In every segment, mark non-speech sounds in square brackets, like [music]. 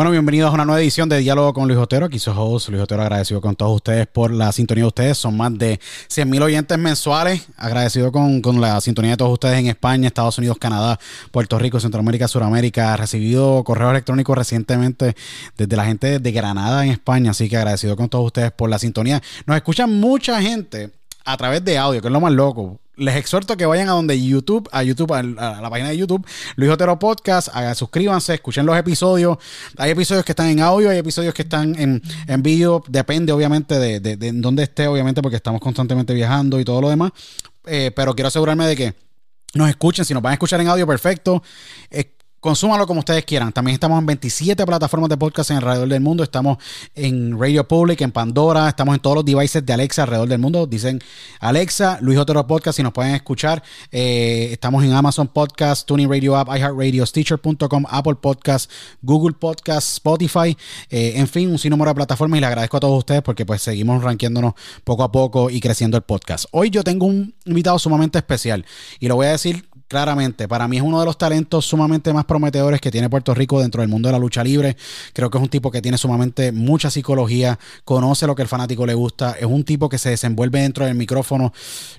Bueno, bienvenidos a una nueva edición de Diálogo con Luis Otero. Aquí su host, Luis Otero, agradecido con todos ustedes por la sintonía de ustedes. Son más de 100 mil oyentes mensuales. Agradecido con, la sintonía de todos ustedes en España, Estados Unidos, Canadá, Puerto Rico, Centroamérica, Suramérica. Recibido correos electrónicos recientemente desde la gente de Granada en España. Así que agradecido con todos ustedes por la sintonía. Nos escuchan mucha gente a través de audio, que es lo más loco les exhorto que vayan a donde YouTube, a YouTube, a la, página de YouTube, Luis Otero Podcast, suscríbanse, escuchen los episodios. Hay episodios que están en audio, hay episodios que están en, en vídeo, depende obviamente de, de, dónde esté, obviamente, porque estamos constantemente viajando y todo lo demás. Eh, pero quiero asegurarme de que nos escuchen, si nos van a escuchar en audio, perfecto. Consúmalo como ustedes quieran. También estamos en 27 plataformas de podcast en alrededor del mundo. Estamos en Radio Public, en Pandora. Estamos en todos los devices de Alexa alrededor del mundo. Dicen Alexa, Luis Otero Podcast, si nos pueden escuchar. Eh, estamos en Amazon Podcast, Tuning Radio App, iHeartRadio, Stitcher.com, Apple Podcast, Google Podcast, Spotify. Eh, en fin, un sinnúmero de plataformas y le agradezco a todos ustedes porque pues seguimos rankeándonos poco a poco y creciendo el podcast. Hoy yo tengo un invitado sumamente especial y lo voy a decir claramente. Para mí es uno de los talentos sumamente más prometedores que tiene Puerto Rico dentro del mundo de la lucha libre. Creo que es un tipo que tiene sumamente mucha psicología, conoce lo que el fanático le gusta, es un tipo que se desenvuelve dentro del micrófono.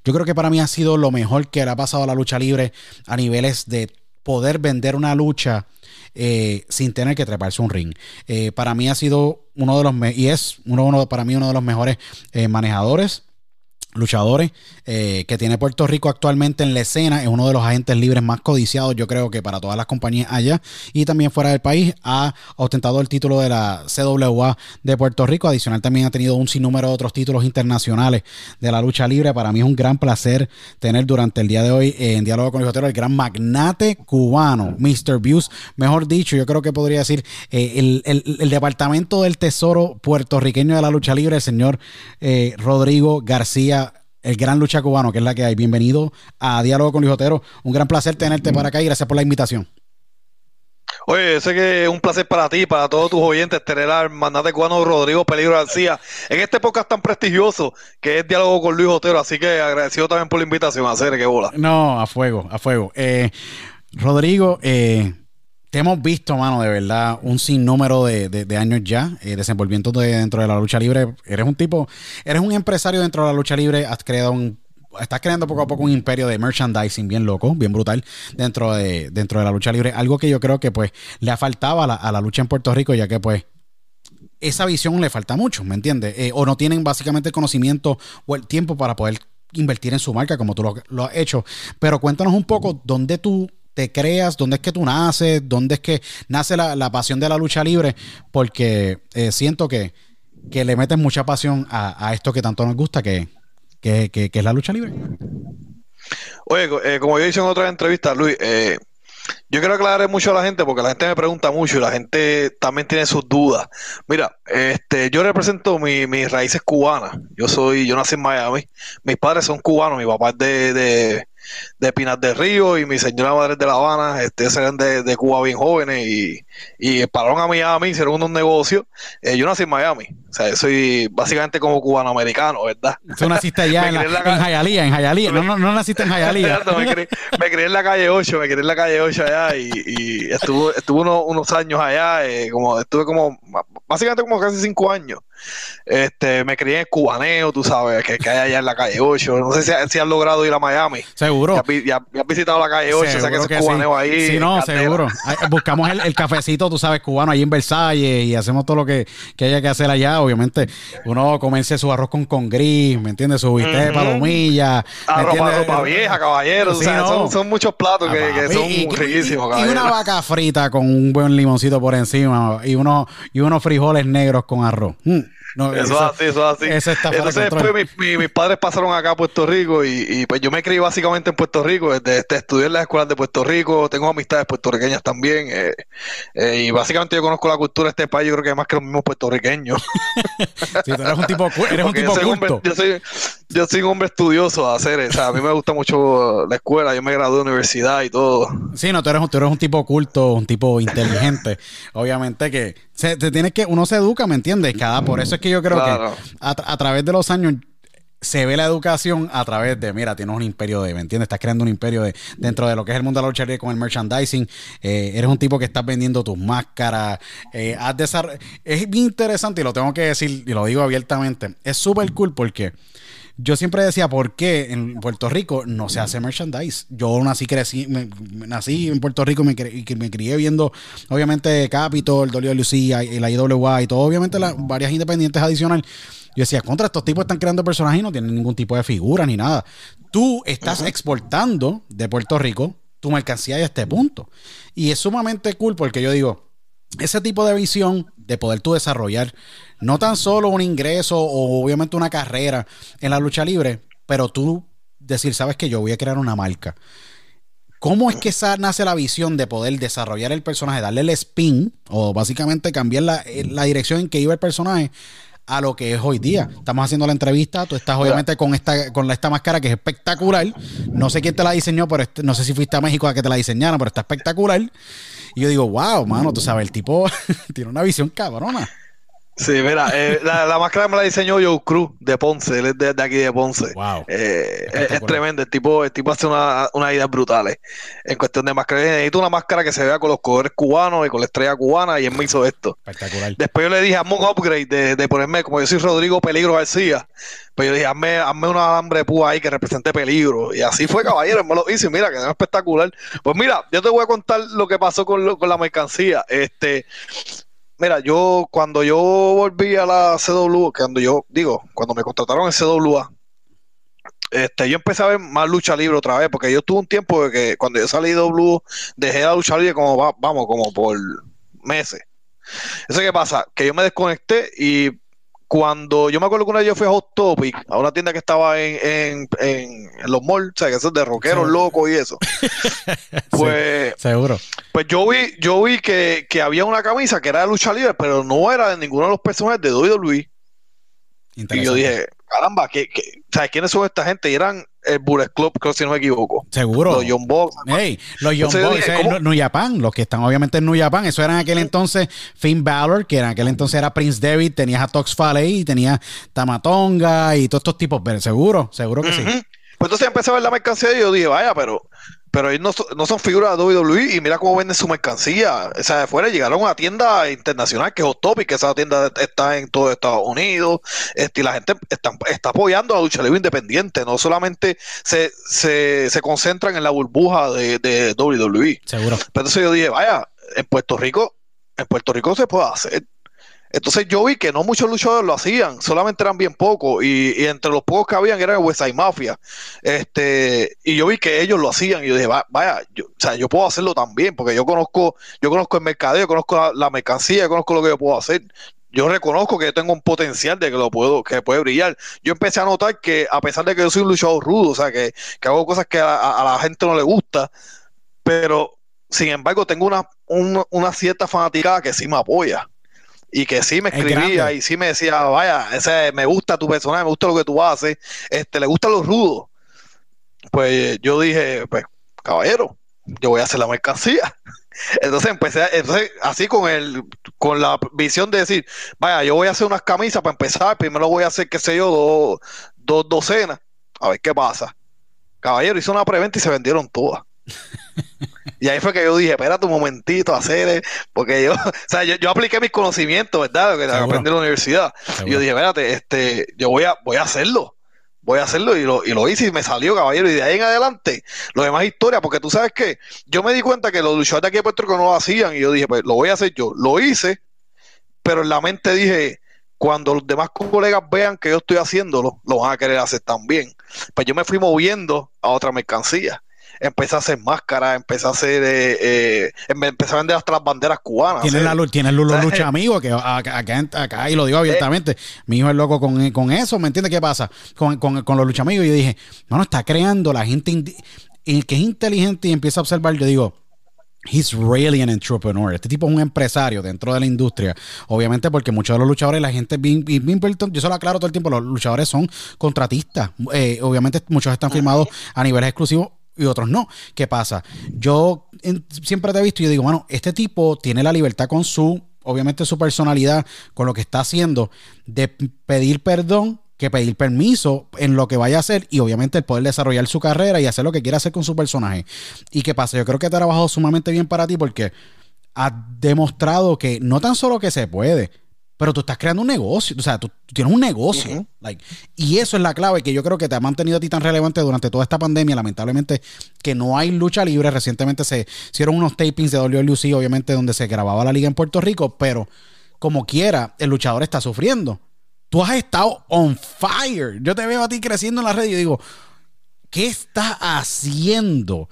Yo creo que para mí ha sido lo mejor que le ha pasado a la lucha libre a niveles de poder vender una lucha. Eh, sin tener que treparse un ring. Eh, para mí ha sido uno de los, y es uno, para mí uno de los mejores eh, manejadores luchadores eh, que tiene Puerto Rico actualmente en la escena. Es uno de los agentes libres más codiciados, yo creo que para todas las compañías allá y también fuera del país. Ha ostentado el título de la CWA de Puerto Rico. Adicional, también ha tenido un sinnúmero de otros títulos internacionales de la lucha libre. Para mí es un gran placer tener durante el día de hoy en diálogo con el Jotero el gran magnate cubano, Mr. Views. Mejor dicho, yo creo que podría decir eh, el, el, departamento del tesoro puertorriqueño de la lucha libre, el señor eh, Rodrigo García el gran lucha cubano, que es la que hay. Bienvenido a Diálogo con Luis Otero. Un gran placer tenerte para acá y gracias por la invitación. Oye, sé que es un placer para ti, para todos tus oyentes, tener al mandante cubano Rodrigo Peligro García en este podcast tan prestigioso que es Diálogo con Luis Otero. Así que agradecido también por la invitación a hacer que bola. No, a fuego, a fuego. Eh, Rodrigo, eh, te hemos visto, mano, de verdad, un sinnúmero de, de, años ya eh, dentro de la lucha libre. Eres un tipo, eres un empresario dentro de la lucha libre, has creado un estás creando poco a poco un imperio de merchandising bien loco, bien brutal dentro de, dentro de la lucha libre. Algo que yo creo que pues le ha faltado a la, lucha en Puerto Rico, ya que pues esa visión le falta mucho, ¿me entiendes? Eh, o no tienen básicamente el conocimiento o el tiempo para poder invertir en su marca como tú lo, lo has hecho. Pero cuéntanos un poco dónde tú te creas, dónde es que tú naces, dónde es que nace la, pasión de la lucha libre, porque eh, siento que, le metes mucha pasión a, esto que tanto nos gusta, que, que, es la lucha libre. Oye, eh, como yo dicho en otras entrevistas, Luis, eh, yo quiero aclarar mucho a la gente porque la gente me pregunta mucho y la gente también tiene sus dudas. Mira, este, yo represento mis raíces cubanas. Yo soy, yo nací en Miami. Mis padres son cubanos. Mi papá es de, de Pinas del Río y mi señora madre de La Habana, este, eran de, de Cuba bien jóvenes y, y pararon a Miami, hicieron unos negocios. Eh, yo nací en Miami, o sea, soy básicamente como cubano-americano, ¿verdad? Tú naciste allá [laughs] en, en, Jayalía, en Jayalía, no, no, no naciste en Jayalía. me, crié, en la calle 8, me crié en la calle 8 allá y, y estuve, estuve unos, unos años allá, eh, como estuve como, básicamente como casi cinco años. Este, me crié en Cubaneo, tú sabes, que, que hay allá en la calle 8. No sé si, si has logrado ir a Miami. Seguro. Ya, has visitado la calle 8, o sea que ese Cubaneo ahí. Sí, no, seguro. Buscamos el, cafecito, tú sabes, cubano ahí en Versalles y hacemos todo lo que, que haya que hacer allá. Obviamente, uno comience su arroz con con gris, ¿me entiendes? Su bistec de palomilla. Arroz, ropa vieja, caballero. son, muchos platos que, ah, son riquísimos, y, una vaca frita con un buen limoncito por encima y, uno, y unos frijoles negros con arroz. Mm eso, es así, eso es así. Entonces después mis padres pasaron acá a Puerto Rico y, pues yo me crié básicamente en Puerto Rico, desde, estudié en las escuelas de Puerto Rico, tengo amistades puertorriqueñas también eh, eh, y básicamente yo conozco la cultura de este país, yo creo que más que los mismos puertorriqueños. [laughs] sí, eres un tipo, eres un tipo culto. yo, soy, yo soy un hombre estudioso a hacer, o sea, a mí me gusta mucho la escuela, yo me gradué de universidad y todo. Sí, no, tú eres, tú eres un tipo culto, un tipo inteligente. Obviamente que se, te tienes que, uno se educa, ¿me entiendes? Cada, por eso es que yo creo que a, través de los años se ve la educación a través de, mira, tienes un imperio de, ¿me entiendes? Estás creando un imperio de, dentro de lo que es el mundo de la lucha con el merchandising. Eh, eres un tipo que estás vendiendo tus máscaras. Eh, es bien interesante y lo tengo que decir y lo digo abiertamente. Es súper cool porque yo siempre decía, ¿por qué en Puerto Rico no se hace merchandise? Yo nací, crecí, nací en Puerto Rico y me crié viendo, obviamente, Capitol, WLC y la IWA y todo, obviamente, las varias independientes adicionales. Yo decía, contra estos tipos están creando personajes y no tienen ningún tipo de figura ni nada. Tú estás exportando de Puerto Rico tu mercancía a este punto. Y es sumamente cool porque yo digo, ese tipo de visión de poder tú desarrollar no tan solo un ingreso o obviamente una carrera en la lucha libre, pero tú decir, sabes que yo voy a crear una marca. ¿Cómo es que nace la visión de poder desarrollar el personaje, darle el spin o básicamente cambiar la, eh, dirección en que iba el personaje a lo que es hoy día. Estamos haciendo la entrevista, tú estás obviamente con esta con esta máscara que es espectacular. No sé quién te la diseñó, pero este, no sé si fuiste a México a que te la diseñaran, pero está espectacular. Y yo digo, wow, mano, tú sabes, el tipo [laughs] tiene una visión cabrona. Sí, mira, eh, la, la, máscara me la diseñó Joe Cruz de Ponce, él es de, aquí de Ponce. Wow. Eh, es, tremendo, el tipo, el tipo hace unas una ideas brutales en cuestión de máscara. Necesito una máscara que se vea con los colores cubanos y con la estrella cubana y él me hizo esto. Espectacular. Después yo le dije, hazme un upgrade de, de ponerme, como yo soy Rodrigo Peligro García, pues yo dije, hazme, hazme una alambre de púa ahí que represente peligro. Y así fue, caballero, me lo hice, mira, quedó espectacular. Pues mira, yo te voy a contar lo que pasó con, con la mercancía. Este, Mira, yo cuando yo volví a la CW, cuando yo digo, cuando me contrataron en CWA, este, yo empecé a ver más lucha libre otra vez, porque yo tuve un tiempo de que cuando yo salí de W, dejé la lucha libre como, vamos, como por meses. Eso qué pasa, que yo me desconecté y cuando yo me acuerdo que una vez yo fui a Hot Topic, a una tienda que estaba en, los malls, o sea, que eso es de rockeros locos y eso. [laughs] Pues, seguro. Pues yo vi, yo vi que, había una camisa que era de lucha libre, pero no era de ninguno de los personajes de WWE. Y yo dije, caramba, ¿qué, sabes quiénes son esta gente? Y eran el Bullet Club, creo si no me equivoco. Seguro. Los Young Bucks. Hey, los Young Bucks, en New Japan, los que están obviamente en New Japan. Eso era en aquel entonces Finn Balor, que en aquel entonces era Prince David, tenías a Tox Fale y tenías Tamatonga y todos estos tipos. Pero seguro, seguro que sí. Pues entonces empecé a ver la mercancía y yo dije, vaya, pero pero ellos no, son figuras de WWE y mira cómo venden su mercancía. O sea, de fuera llegaron a una tienda internacional que es Hot Topic, que esa tienda está en todo Estados Unidos. Este, y la gente está, apoyando a la lucha libre independiente. No solamente se, se, se concentran en la burbuja de, de WWE. Seguro. Pero entonces yo dije, vaya, en Puerto Rico, en Puerto Rico se puede hacer. Entonces yo vi que no muchos luchadores lo hacían, solamente eran bien pocos, y, entre los pocos que habían era West Side Mafia. Este, y yo vi que ellos lo hacían, y yo dije, vaya, yo, o sea, yo puedo hacerlo también, porque yo conozco, yo conozco el mercadeo, yo conozco la, mercancía, yo conozco lo que yo puedo hacer. Yo reconozco que yo tengo un potencial de que lo puedo, que puede brillar. Yo empecé a notar que, a pesar de que yo soy un luchador rudo, o sea, que, hago cosas que a, la gente no le gusta, pero sin embargo tengo una, una cierta fanaticada que sí me apoya y que sí me escribía y sí me decía, vaya, ese, me gusta tu personaje, me gusta lo que tú haces, este, le gustan los rudos. Pues yo dije, pues, caballero, yo voy a hacer la mercancía. [laughs] Entonces empecé, entonces, así con el, con la visión de decir, vaya, yo voy a hacer unas camisas para empezar, primero voy a hacer, qué sé yo, dos, dos docenas, a ver qué pasa. Caballero, hizo una preventa y se vendieron todas. [laughs] Y ahí fue que yo dije, espérate un momentito, hacer, porque yo, [laughs] o sea, yo, apliqué mis conocimientos, ¿verdad? Que aprendí en la universidad. Y yo dije, espérate, este, yo voy a, voy a hacerlo. Voy a hacerlo y lo, y lo hice y me salió, caballero. Y de ahí en adelante, lo demás historia, porque tú sabes que yo me di cuenta que los luchadores de aquí de Puerto Rico no lo hacían. Y yo dije, pues lo voy a hacer yo. Lo hice, pero en la mente dije, cuando los demás colegas vean que yo estoy haciéndolo, lo van a querer hacer también. Pues yo me fui moviendo a otra mercancía empecé a hacer máscaras, empecé a hacer, eh, eh, empecé a vender hasta las banderas cubanas. Tiene la, tiene lucha [laughs] amigo, que acá, acá, y lo digo abiertamente, mi hijo es loco con, eso, ¿me entiendes qué pasa? Con, los lucha amigos, yo dije, bueno, está creando la gente el que es inteligente y empieza a observar, yo digo, He's really an entrepreneur. Este tipo es un empresario dentro de la industria. Obviamente, porque muchos de los luchadores, la gente bien, bien, yo se lo aclaro todo el tiempo, los luchadores son contratistas. Eh, obviamente, muchos están firmados a niveles exclusivos y otros no. ¿Qué pasa? Yo siempre te he visto y digo, bueno, este tipo tiene la libertad con su, obviamente su personalidad, con lo que está haciendo, de pedir perdón que pedir permiso en lo que vaya a hacer y obviamente el poder desarrollar su carrera y hacer lo que quiera hacer con su personaje. ¿Y qué pasa? Yo creo que ha trabajado sumamente bien para ti porque ha demostrado que no tan solo que se puede, pero tú estás creando un negocio, o sea, tú, tienes un negocio. y eso es la clave que yo creo que te ha mantenido a ti tan relevante durante toda esta pandemia. Lamentablemente, que no hay lucha libre. Recientemente se hicieron unos tapings de WLUC, obviamente, donde se grababa la liga en Puerto Rico, pero como quiera, el luchador está sufriendo. Tú has estado on fire. Yo te veo a ti creciendo en la red y yo digo, ¿qué estás haciendo?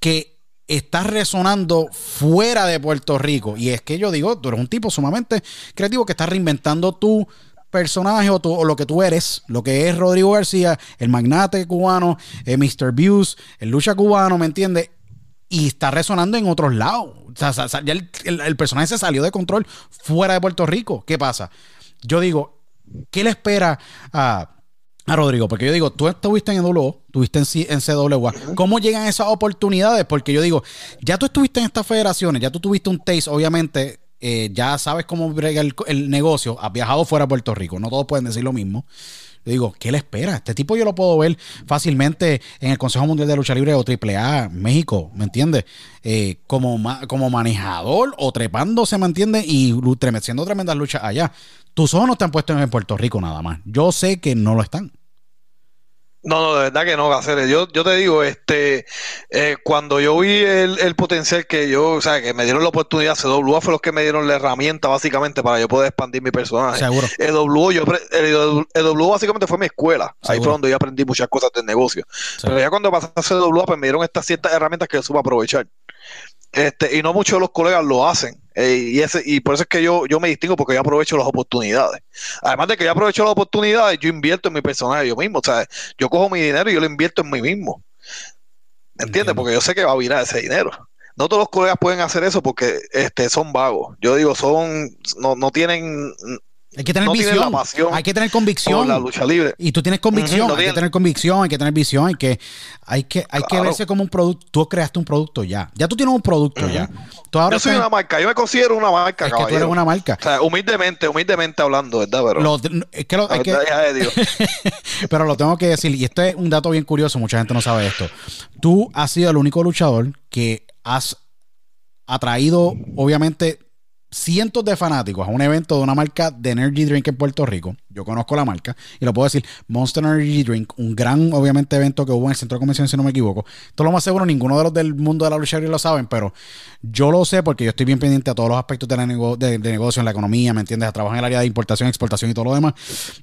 Que está resonando fuera de Puerto Rico. Y es que yo digo, tú eres un tipo sumamente creativo que está reinventando tu personaje o, lo que tú eres, lo que es Rodrigo García, el magnate cubano, el eh, Mr. Views, el lucha cubano, ¿me entiendes? Y está resonando en otros lados. O sea, ya el, personaje se salió de control fuera de Puerto Rico. ¿Qué pasa? Yo digo, ¿qué le espera a a Rodrigo, porque yo digo, tú estuviste en EWO, estuviste en, en CWA. ¿Cómo llegan esas oportunidades? Porque yo digo, ya tú estuviste en estas federaciones, ya tú tuviste un taste, obviamente, eh, ya sabes cómo brega el, el negocio, has viajado fuera de Puerto Rico, no todos pueden decir lo mismo. Yo digo, ¿qué le espera? Este tipo yo lo puedo ver fácilmente en el Consejo Mundial de Lucha Libre o AAA, México, ¿me entiendes? Eh, como, ma- como manejador o trepándose, ¿me entiendes? Y haciendo tremendas luchas allá. Tus ojos no están puestos en Puerto Rico nada más. Yo sé que no lo están. No, no, de verdad que no, Gaceres. Yo, yo te digo, este, eh, cuando yo vi el, el potencial que yo, o sea, que me dieron la oportunidad, CWA fue los que me dieron la herramienta básicamente para yo poder expandir mi personaje. Seguro. El W, yo, el, el W básicamente fue mi escuela. Ahí fue donde yo aprendí muchas cosas del negocio. Pero ya cuando pasé a CWA, pues me dieron estas ciertas herramientas que yo supe aprovechar. Este, y no muchos de los colegas lo hacen. Eh, y, ese, y por eso es que yo, yo me distingo porque yo aprovecho las oportunidades. Además de que yo aprovecho las oportunidades, yo invierto en mi personaje yo mismo. O sea, yo cojo mi dinero y yo lo invierto en mí mismo. ¿Me entiendes? Porque yo sé que va a virar ese dinero. No todos los colegas pueden hacer eso porque este, son vagos. Yo digo, son, no, no tienen Hay que tener No visión. la pasión hay que tener convicción. la lucha libre. Y tú tienes convicción, no hay que tener convicción, hay que tener visión, hay que, hay que, hay que verse como un producto. Tú creaste un producto ya. Ya tú tienes un producto ya. Tú ahora Yo soy estás- una marca, yo me considero una marca, es que tú eres caballero. una marca. O sea, humildemente, humildemente hablando, ¿verdad? Pero Lo- es que lo- la hay que- verdad, hija de Dios. [laughs] pero lo tengo que decir, y esto es un dato bien curioso, mucha gente no sabe esto. Tú has sido el único luchador que has atraído, obviamente, cientos de fanáticos a un evento de una marca de Energy Drink en Puerto Rico. Yo conozco la marca y lo puedo decir, Monster Energy Drink, un gran, obviamente, evento que hubo en el centro de convención, si no me equivoco. Esto lo más seguro, ninguno de los del mundo de la lucha lo saben, pero yo lo sé porque yo estoy bien pendiente a todos los aspectos de, la de negocio, en la economía, ¿me entiendes? A trabajar en el área de importación, exportación y todo lo demás.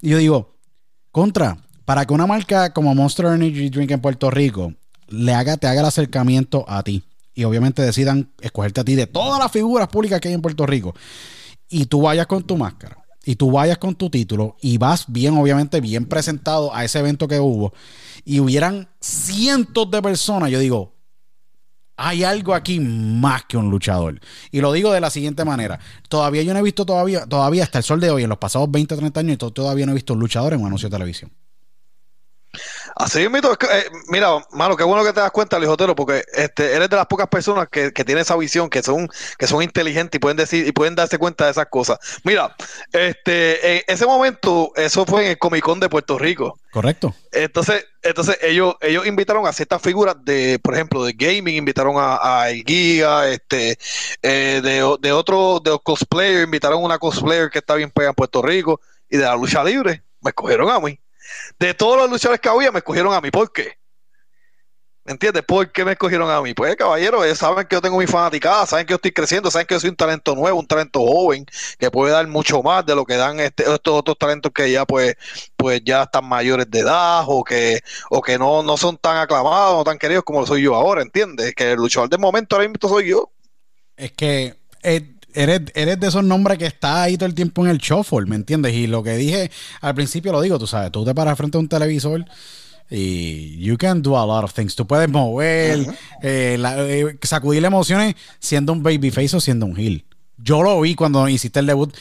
Y yo digo, contra, para que una marca como Monster Energy Drink en Puerto Rico le haga, te haga el acercamiento a ti y obviamente decidan escogerte a ti de todas las figuras públicas que hay en Puerto Rico y tú vayas con tu máscara y tú vayas con tu título y vas bien, obviamente, bien presentado a ese evento que hubo y hubieran cientos de personas, yo digo, hay algo aquí más que un luchador. Y lo digo de la siguiente manera. Todavía yo no he visto todavía, todavía hasta el sol de hoy, en los pasados 20 o 30 años, to- todavía no he visto un luchador en un anuncio de televisión. Así mismo, eh, mira, mano, qué bueno que te das cuenta, Lijotero, porque este, eres de las pocas personas que, que tienen esa visión, que son, que son inteligentes y pueden decir, y pueden darse cuenta de esas cosas. Mira, este, en ese momento, eso fue en el Comic Con de Puerto Rico. ¿Correcto? Entonces, entonces ellos, ellos invitaron a ciertas figuras de, por ejemplo, de gaming, invitaron a, a El Guía, este, eh, de, de otro, de los cosplayers, invitaron a una cosplayer que está bien pegada en Puerto Rico, y de la lucha libre, me escogieron a mí. De todos los luchadores que había, me escogieron a mí. ¿Por qué? ¿Me entiendes? ¿Por qué me escogieron a mí? Pues, caballero, saben que yo tengo mi fanaticada, saben que yo estoy creciendo, saben que yo soy un talento nuevo, un talento joven, que puede dar mucho más de lo que dan este, estos otros talentos que ya, pues, pues ya están mayores de edad o que, o que no, no son tan aclamados, no tan queridos como lo soy yo ahora, ¿entiendes? Que el luchador del momento ahora mismo soy yo. Es que eh, eres, eres de esos nombres que está ahí todo el tiempo en el shuffle, ¿me entiendes? Y lo que dije al principio lo digo, tú sabes, tú te paras frente a un televisor y you can do a lot of things. Tú puedes mover, eh, la- eh, sacudir emociones siendo un babyface o siendo un heel. Yo lo vi cuando hiciste el debut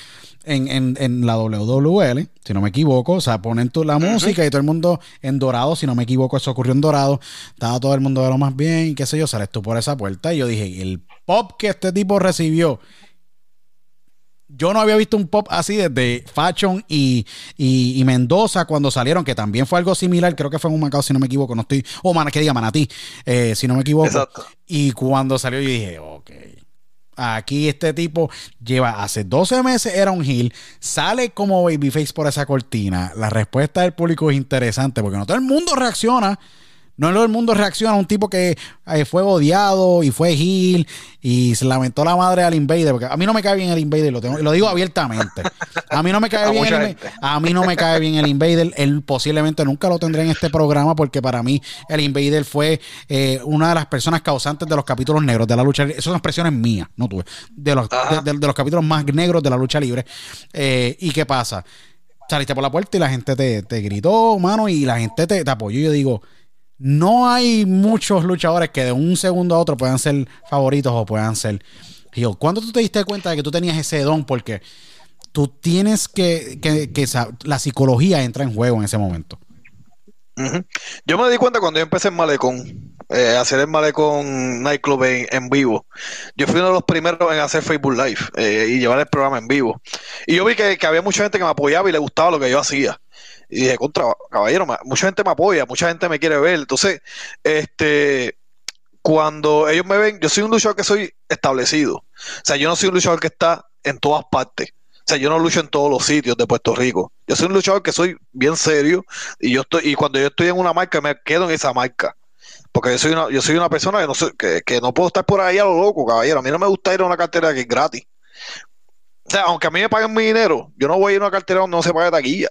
en, en, en la WWL, si no me equivoco. O sea, ponen tú la música y todo el mundo en dorado, si no me equivoco, eso ocurrió en dorado. Estaba todo el mundo de lo más bien y qué sé yo, sales tú por esa puerta. Y yo dije, el pop que este tipo recibió yo no había visto un pop así desde Fashion y, y, y Mendoza cuando salieron, que también fue algo similar, creo que fue en un Macao, si no me equivoco, no estoy, o man, que diga Manatí, eh, si no me equivoco. Exacto. Y cuando salió yo dije, ok, aquí este tipo lleva hace 12 meses era un heel, sale como babyface por esa cortina, la respuesta del público es interesante porque no todo el mundo reacciona. No todo el mundo reacciona a un tipo que eh, fue odiado y fue heel y se lamentó la madre al Invader. Porque a mí no me cae bien el Invader, lo, tengo, lo digo abiertamente. A mí no me cae A bien el. A mí no me cae bien el Invader. Él posiblemente nunca lo tendré en este programa porque para mí el Invader fue eh, una de las personas causantes de los capítulos negros de la lucha libre. Esas son expresiones mías, no tuve. De los, de, de- de los capítulos más negros de la lucha libre. Eh, ¿Y qué pasa? Saliste por la puerta y la gente te, te gritó, mano, y la gente te, te apoyó. Yo digo, no hay muchos luchadores que de un segundo a otro puedan ser favoritos o puedan ser. Yo, ¿cuándo tú te diste cuenta de que tú tenías ese don? Porque tú tienes que, que, la psicología entra en juego en ese momento. Yo me di cuenta cuando yo empecé en Malecón, eh, hacer el Malecón Nightclub en, vivo. Yo fui uno de los primeros en hacer Facebook Live eh, y llevar el programa en vivo. Y yo vi que, había mucha gente que me apoyaba y le gustaba lo que yo hacía. Y dije, contra, caballero, mucha gente me apoya, mucha gente me quiere ver. Entonces, este, cuando ellos me ven, yo soy un luchador que soy establecido. O sea, yo no soy un luchador que está en todas partes. O sea, yo no lucho en todos los sitios de Puerto Rico. Yo soy un luchador que soy bien serio y yo estoy y cuando yo estoy en una marca me quedo en esa marca. Porque yo soy una, yo soy una persona que no, que, que no puedo estar por ahí a lo loco, caballero. A mí no me gusta ir a una cartera que es gratis. O sea, aunque a mí me paguen mi dinero, yo no voy a ir a una cartera donde no se pague taquilla.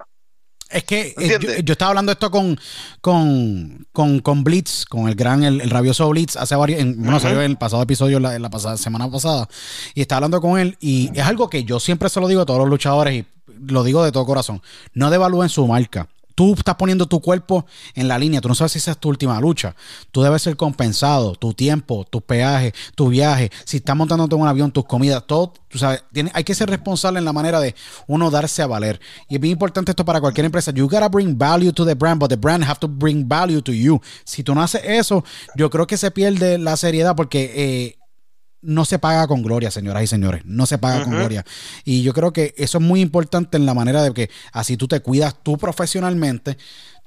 Es que eh, yo, estaba hablando esto con, con, con, con Blitz, con el gran, el, rabioso Blitz, hace varios, en, bueno, salió en el pasado episodio, la, la pasada, semana pasada, y estaba hablando con él, y es algo que yo siempre se lo digo a todos los luchadores, y lo digo de todo corazón, no devalúen su marca tú estás poniendo tu cuerpo en la línea, tú no sabes si esa es tu última lucha. Tú debes ser compensado, tu tiempo, tus peajes, tu viaje, si estás montándote en un avión, tus comidas, todo, tú sabes, hay que ser responsable en la manera de uno darse a valer. Y es bien importante esto para cualquier empresa. You gotta bring value to the brand, but the brand have to bring value to you. Si tú no haces eso, yo creo que se pierde la seriedad porque... Eh, no se paga con gloria, señoras y señores. No se paga con gloria. Y yo creo que eso es muy importante en la manera de que así tú te cuidas tú profesionalmente,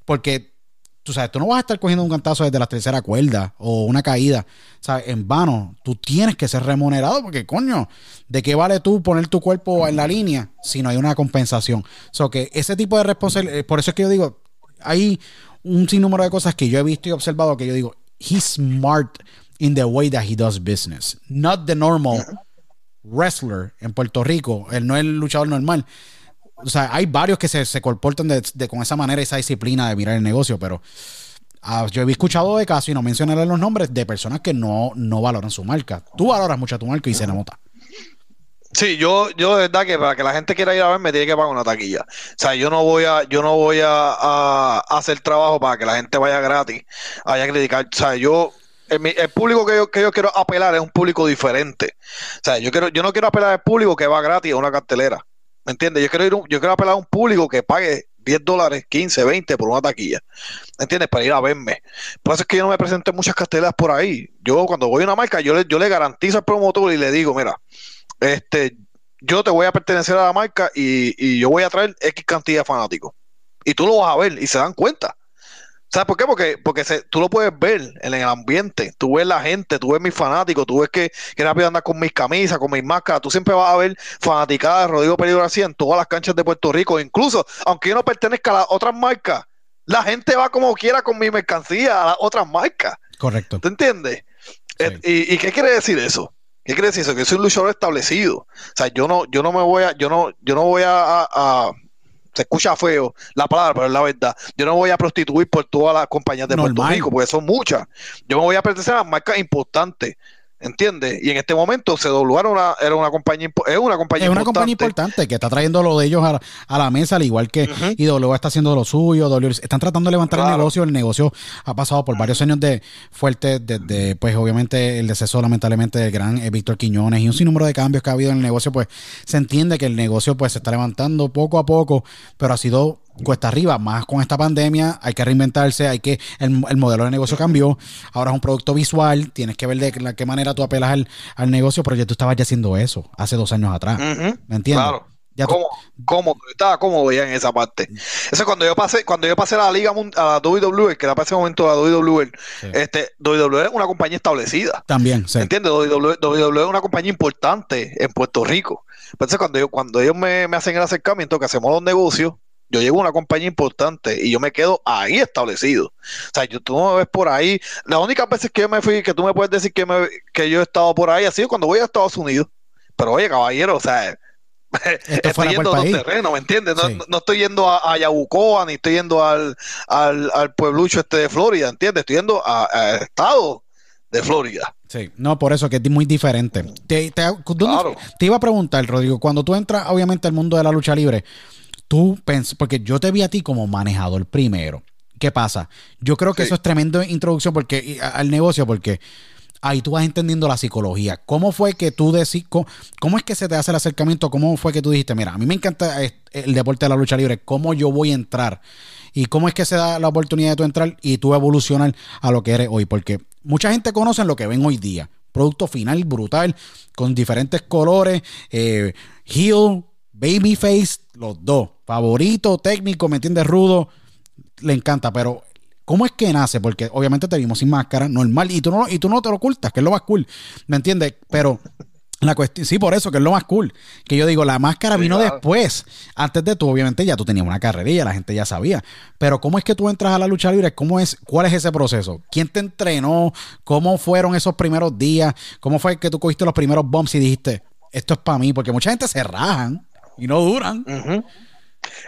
porque tú sabes, tú no vas a estar cogiendo un cantazo desde la tercera cuerda o una caída, ¿sabes? En vano. Tú tienes que ser remunerado porque, coño, ¿de qué vale tú poner tu cuerpo en la línea si no hay una compensación? O sea, que ese tipo de responsabilidad, eh, por eso es que yo digo, hay un sinnúmero de cosas que yo he visto y observado que yo digo, he's smart in the way that he does business. Not the normal wrestler en Puerto Rico. Él no es el luchador normal. O sea, hay varios que se, se comportan de, con esa manera, esa disciplina de mirar el negocio, pero ah, yo he escuchado de casos, y no mencionaré los nombres, de personas que no, no valoran su marca. Tú valoras mucho tu marca y se nota. Sí, yo, yo de verdad que para que la gente quiera ir a ver me tiene que pagar una taquilla. O sea, yo no voy a, yo no voy a, a hacer trabajo para que la gente vaya gratis, vaya a criticar. O sea, yo el, público que yo, que yo quiero apelar es un público diferente. O sea, yo quiero, yo no quiero apelar al público que va gratis a una cartelera. ¿Me entiendes? Yo quiero ir, yo quiero apelar a un público que pague 10 dólares, 15, 20 por una taquilla. ¿Me entiendes? Para ir a verme. Por eso es que yo no me presenté muchas carteleras por ahí. Yo cuando voy a una marca, yo le, yo le garantizo al promotor y le digo, mira, este, yo te voy a pertenecer a la marca y, y yo voy a traer X cantidad de fanáticos. Y tú lo vas a ver y se dan cuenta. ¿Sabes por qué? Porque, porque tú lo puedes ver en el ambiente, tú ves la gente, tú ves mis fanáticos, tú ves que, que rápido anda con mis camisas, con mis máscaras, tú siempre vas a ver fanaticada de Rodrigo Peligro así en todas las canchas de Puerto Rico, incluso aunque yo no pertenezca a las otras marcas, la gente va como quiera con mi mercancía a las otras marcas. Correcto. ¿Te entiendes? Eh, ¿Y, qué quiere decir eso? ¿Qué quiere decir eso? Que soy un luchador establecido. O sea, yo no, yo no me voy a, yo no, yo no voy a se escucha feo la palabra, pero es la verdad. Yo no voy a prostituir por todas las compañías de Puerto Rico, porque son muchas. Yo me voy a pertenecer a marcas importantes. ¿Entiendes? Y en este momento CW era una, era una compañía es una compañía es una compañía importante. que está trayendo lo de ellos a, la mesa, al igual que IW está haciendo lo suyo, w, están tratando de levantar el negocio, el negocio ha pasado por varios años de fuertes, desde pues obviamente el deceso lamentablemente del gran eh, Víctor Quiñones y un sinnúmero de cambios que ha habido en el negocio, pues se entiende que el negocio pues se está levantando poco a poco, pero ha sido cuesta arriba, más con esta pandemia, hay que reinventarse, hay que, el, modelo de negocio cambió, ahora es un producto visual, tienes que ver de qué manera tú apelas al, negocio, pero ya tú estabas ya haciendo eso hace dos años atrás, ¿me entiendes? Claro. Ya ¿Cómo, Estaba cómodo ya en esa parte. Eso cuando yo pasé, cuando yo pasé a la liga a la WWE, que era para ese momento la WWE, este, WWE es una compañía establecida. También, sí. ¿Entiendes? WWE, WWE, es una compañía importante en Puerto Rico. Entonces cuando yo, cuando ellos me, me hacen el acercamiento que hacemos los negocios, yo llego a una compañía importante y yo me quedo ahí establecido. O sea, yo, tú no me ves por ahí. Las únicas veces que yo me fui, que tú me puedes decir que, me, que yo he estado por ahí, ha sido cuando voy a Estados Unidos. Pero oye, caballero, o sea, [laughs] estoy yendo a otro terreno, ¿me entiendes? No, estoy yendo a, Yabucoa, ni estoy yendo al, al, al, pueblucho este de Florida, ¿entiendes? Estoy yendo a, estado de Florida. Sí, no, por eso que es muy diferente. Te, te, te iba a preguntar, Rodrigo, cuando tú entras obviamente al mundo de la lucha libre, tú pensas, porque yo te vi a ti como manejador primero. ¿Qué pasa? Yo creo que eso es tremendo introducción porque al negocio, porque ahí tú vas entendiendo la psicología. ¿Cómo fue que tú decís, cómo, es que se te hace el acercamiento? ¿Cómo fue que tú dijiste, mira, a mí me encanta el deporte de la lucha libre, cómo yo voy a entrar? ¿Y cómo es que se da la oportunidad de tú entrar y tú evolucionar a lo que eres hoy? Porque mucha gente conoce lo que ven hoy día. Producto final brutal, con diferentes colores, eh, heel, babyface, los dos. Favorito, técnico, ¿me entiendes? Rudo, le encanta, pero ¿Cómo es que nace? Porque obviamente te vimos sin máscara, normal, y tú no, y tú no te lo ocultas, que es lo más cool. ¿Me entiendes? Pero la cuestión, sí, por eso, que es lo más cool. Que yo digo, la máscara vino después. Antes de tú, obviamente, ya tú tenías una carrerilla, la gente ya sabía. Pero ¿cómo es que tú entras a la lucha libre? ¿Cómo es, ¿Cuál es ese proceso? ¿Quién te entrenó? ¿Cómo fueron esos primeros días? ¿Cómo fue que tú cogiste los primeros bumps y dijiste, esto es para mí? Porque mucha gente se rajan y no duran.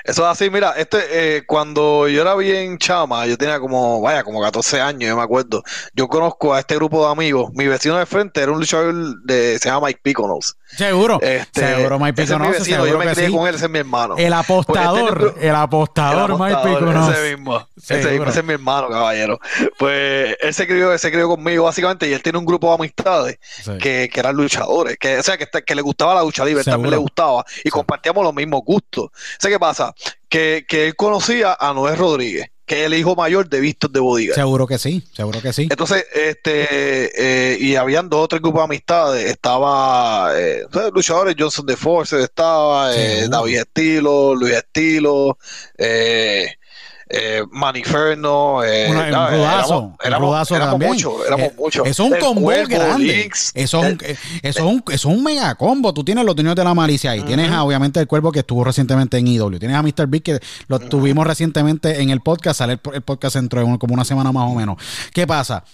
Eso es así, mira, este, eh, cuando yo era bien chama, yo tenía como, vaya, como 14 años, yo me acuerdo. Yo conozco a este grupo de amigos. Mi vecino de frente era un luchador de, se llama Mike Piconos. Seguro. Este, seguro, Mike Piconos. Es yo me crié con él, ese es mi hermano. El apostador, el apostador, Mike Piconos. Ese mismo. Ese, ese, es mi hermano, caballero. Pues él se crió, se crió conmigo, básicamente, y él tiene un grupo de amistades que, que, eran luchadores, que, o sea, que, que le gustaba la lucha libre, también le gustaba, y compartíamos los mismos gustos. O sea, ¿qué pasa? Que, que él conocía a Noé Rodríguez que es el hijo mayor de Víctor de Bodiga. Seguro que sí, seguro que sí. Entonces, este, eh, y habían dos o tres grupos de amistades. Estaba eh, luchadores, Johnson de Force, estaba eh, David Estilo, Luis Estilo, eh, eh, Maniferno, eh, un rodazo, éramos, rodazo también. Mucho, éramos eh, muchos. Eso es un combo grande. eso, es un, eso, es un, eso un mega combo. Tú tienes los dueños de la malicia y tienes obviamente el cuervo que estuvo recientemente en IW. Tienes a Mr. Big que lo tuvimos recientemente en el podcast. Sale el, el podcast dentro de como una semana más o menos. ¿Qué pasa?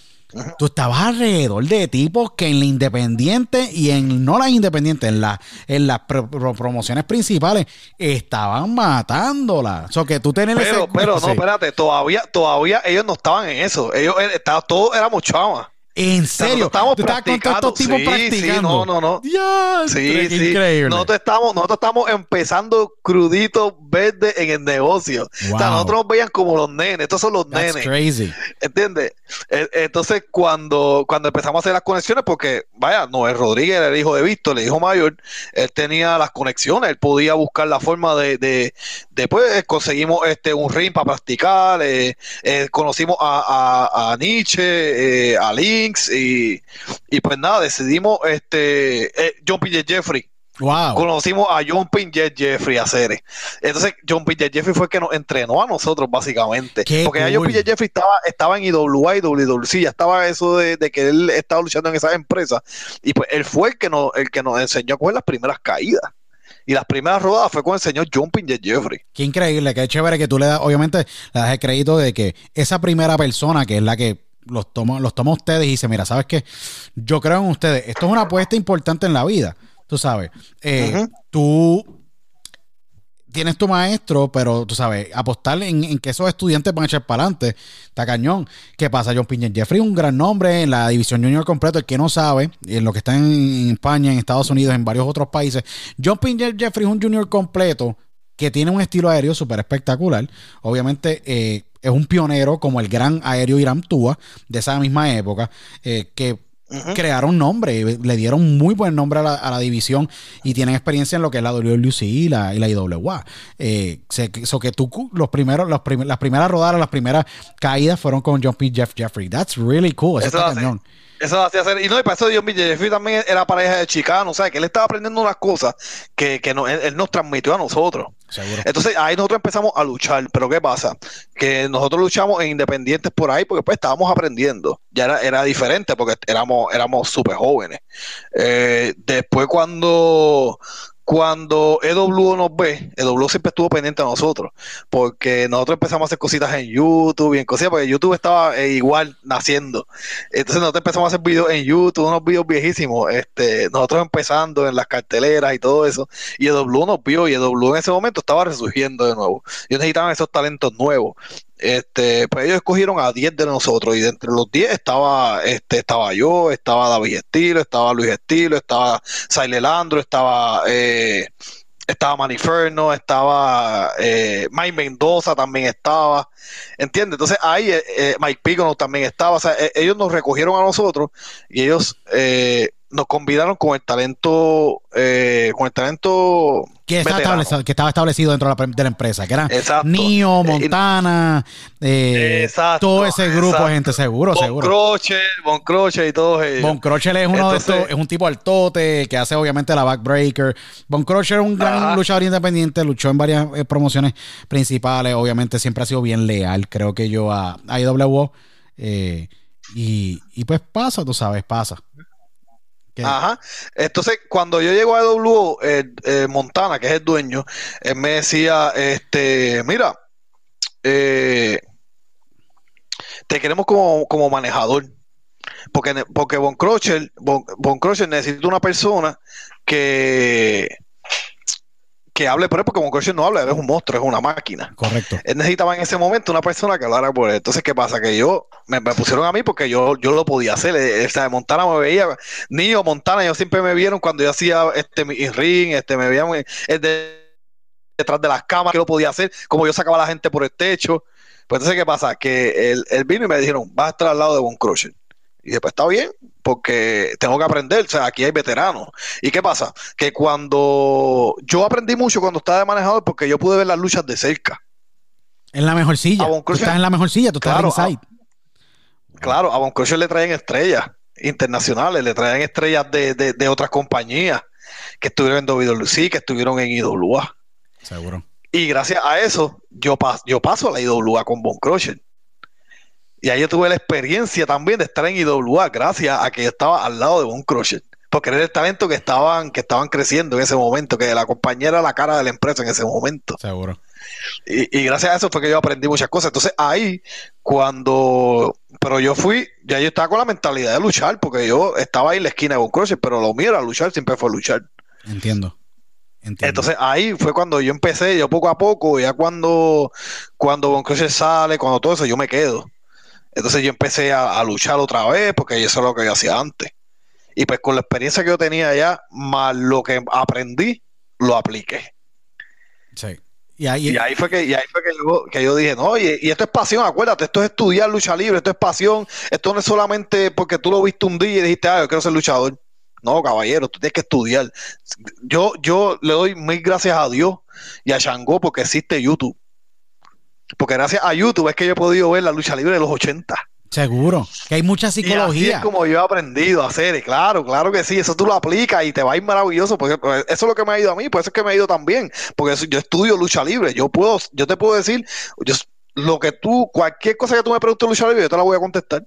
Tú estabas alrededor de tipos que en la independiente y en no las independientes, en, la, en las promociones principales estaban matándola. O sea, que tú tenés pero, pero no, espérate, todavía, todavía ellos no estaban en eso. Ellos eh, estaban, todos éramos chavas. ¿En serio? estamos ¿Tú estabas con estos tipos sí, practicando? Sí, no, no, no. Ya, sí, sí. Increíble. Nosotros estamos, nosotros estamos empezando crudito verde en el negocio. O sea, nosotros nos veían como los nenes. Estos son los That's nenes. crazy. ¿Entiendes? E, entonces, cuando, cuando empezamos a hacer las conexiones, porque, vaya, Noel Rodríguez era el hijo de Víctor, el hijo mayor, él tenía las conexiones, él podía buscar la forma de, de, pues, conseguimos este, un ring para practicar, eh, eh, conocimos a, a, a Nietzsche, eh, a Lee, y, y pues nada, decidimos este eh, John P. Jeffrey. Wow. Conocimos a John Pinjet Jeffrey a hacer. Entonces, John Pinjet Jeffrey fue el que nos entrenó a nosotros, básicamente. Porque ya John Pinjet Jeffrey estaba, estaba en IWA y WWC, ya estaba eso de, que él estaba luchando en esas empresas. Y pues él fue el que nos, el que nos enseñó a coger las primeras caídas. Y las primeras rodadas fue con el señor John Pinjet Jeffrey. Qué increíble, qué chévere que tú le das, obviamente, le das el crédito de que esa primera persona, que es la que los toma, los toma ustedes y dice, mira, ¿sabes qué? Yo creo en ustedes. Esto es una apuesta importante en la vida. Tú sabes. Eh, tú tienes tu maestro, pero tú sabes, apostar en, que esos estudiantes van a echar para adelante, está cañón. ¿Qué pasa? John Piñer Jeffrey, un gran nombre en la división junior completo, el que no sabe, en lo que está en España, en Estados Unidos, en varios otros países. John Piñer Jeffrey es un junior completo que tiene un estilo aéreo súper espectacular. Obviamente, eh, es un pionero como el gran aéreo Irán Tua de esa misma época, eh, que crearon nombre, le dieron muy buen nombre a la, división y tienen experiencia en lo que es la WLC y la, y la IWA. Eh, so que tú, los primeros, los las primeras rodadas, las primeras caídas fueron con John P. Jeff Jeffrey. That's really cool. Eso, está cañón. Eso hacía hacer. Y no, y para eso John P. Jeffrey también era pareja de Chicano, o sea, que él estaba aprendiendo unas cosas que, que no, él, nos transmitió a nosotros. Seguro. Entonces ahí nosotros empezamos a luchar, pero ¿qué pasa? Que nosotros luchamos en independientes por ahí porque pues estábamos aprendiendo. Ya era, era diferente porque éramos éramos súper jóvenes. Eh, después cuando cuando EW nos ve, EW siempre estuvo pendiente a nosotros, porque nosotros empezamos a hacer cositas en YouTube y en cositas, porque YouTube estaba eh, igual naciendo. Entonces nosotros empezamos a hacer videos en YouTube, unos videos viejísimos, este, nosotros empezando en las carteleras y todo eso, y EW nos vio y EW en ese momento estaba resurgiendo de nuevo. Ellos necesitaban esos talentos nuevos este, pues ellos escogieron a 10 de nosotros y de entre los 10 estaba, este, estaba yo, estaba David Estilo, estaba Luis Estilo, estaba Saile Landro, estaba, eh, estaba Maniferno, estaba eh, Mike Mendoza también estaba, ¿entiendes? Entonces ahí eh, eh Mike Pico también estaba, o sea, e, ellos nos recogieron a nosotros y ellos nos combinaron con el talento, eh, con el talento que, estaba establecido dentro de la, de la empresa, que eran. Nio, Eh, Montana, eh, Exacto, todo ese grupo exacto. de gente, seguro, Von seguro. Croce, Von Croce y todos ellos. Crusher es uno Entonces- de estos, es un tipo altote que hace obviamente la backbreaker. Von Crusher es un gran Ajá. luchador independiente, luchó en varias eh, promociones principales, obviamente siempre ha sido bien leal, creo que yo a, a IWO. eh, y, y pues pasa, tú sabes, pasa. Ajá. Entonces, cuando yo llego a W, eh, eh, Montana, que es el dueño, él me decía, este, mira, eh, te queremos como, como manejador. Porque, porque Von Crusher, Von, Crusher necesita una persona que, que hable por él, porque Von Crusher no habla, él es un monstruo, es una máquina. Correcto. Él necesitaba en ese momento una persona que hablara por él. Entonces, ¿qué pasa? Que yo me, me pusieron a mí porque yo, yo lo podía hacer. Eh, O sea, Montana me veía, Niño, Montana, ellos siempre me vieron cuando yo hacía este mi ring, este me veían eh, de- detrás de las cámaras que lo podía hacer, como yo sacaba a la gente por el techo. Pues entonces, ¿qué pasa? Que él, él vino y me dijeron, vas a estar al lado de Von Crusher. Y después está bien, porque tengo que aprender, o sea, aquí hay veteranos. ¿Y qué pasa? Que cuando yo aprendí mucho cuando estaba de manejador, porque yo pude ver las luchas de cerca. En la mejor silla. A Von Tú Crusher- estás en la mejor silla, tú estás Claro, inside. Claro, a Von Crusher le traen estrellas internacionales, le traen estrellas de, de- de otras compañías que estuvieron en WWC, que estuvieron en IWA. Seguro. Y gracias a eso, yo, pas- yo paso a la IWA con Von Crusher. Y ahí yo tuve la experiencia también de estar en IWA, gracias a que yo estaba al lado de Von Crusher. Porque era el talento que estaban, que estaban creciendo en ese momento, que la compañía era la cara de la empresa en ese momento. Seguro. Y, y gracias a eso fue que yo aprendí muchas cosas. Entonces ahí, cuando... Pero yo fui, ya yo estaba con la mentalidad de luchar, porque yo estaba ahí en la esquina de Von Crusher, pero lo mío era luchar, siempre fue luchar. Entiendo. Entiendo. Entonces ahí fue cuando yo empecé, yo poco a poco, ya cuando, cuando Von Crusher sale, cuando todo eso, yo me quedo. Entonces yo empecé a, a luchar otra vez, porque eso es lo que yo hacía antes. Y pues con la experiencia que yo tenía allá, más lo que aprendí, lo apliqué. sí. Y ahí, Y ahí fue que, y ahí fue que, yo, que yo dije, no, y, y esto es pasión, acuérdate, esto es estudiar lucha libre, esto es pasión, esto no es solamente porque tú lo viste un día y dijiste, ah, yo quiero ser luchador. No, caballero, tú tienes que estudiar. Yo, yo le doy mil gracias a Dios y a Shango porque existe YouTube. Porque gracias a YouTube es que yo he podido ver la lucha libre de los 80. seguro. Que hay mucha Y así psicología. es como yo he aprendido a hacer. y Claro, claro que sí. Eso tú lo aplicas y te va a ir maravilloso. Porque pues, eso es lo que me ha ido a mí. Por eso es que me ha ido también. Porque eso- yo estudio lucha libre. Yo puedo, yo te puedo decir, yo- lo que tú, cualquier cosa que tú me preguntes de lucha libre, yo te la voy a contestar.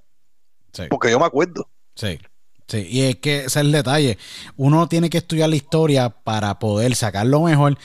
Sí. Porque yo me acuerdo. Sí. Sí, y es que ese es el detalle. Uno tiene que estudiar la historia para poder sacar lo mejor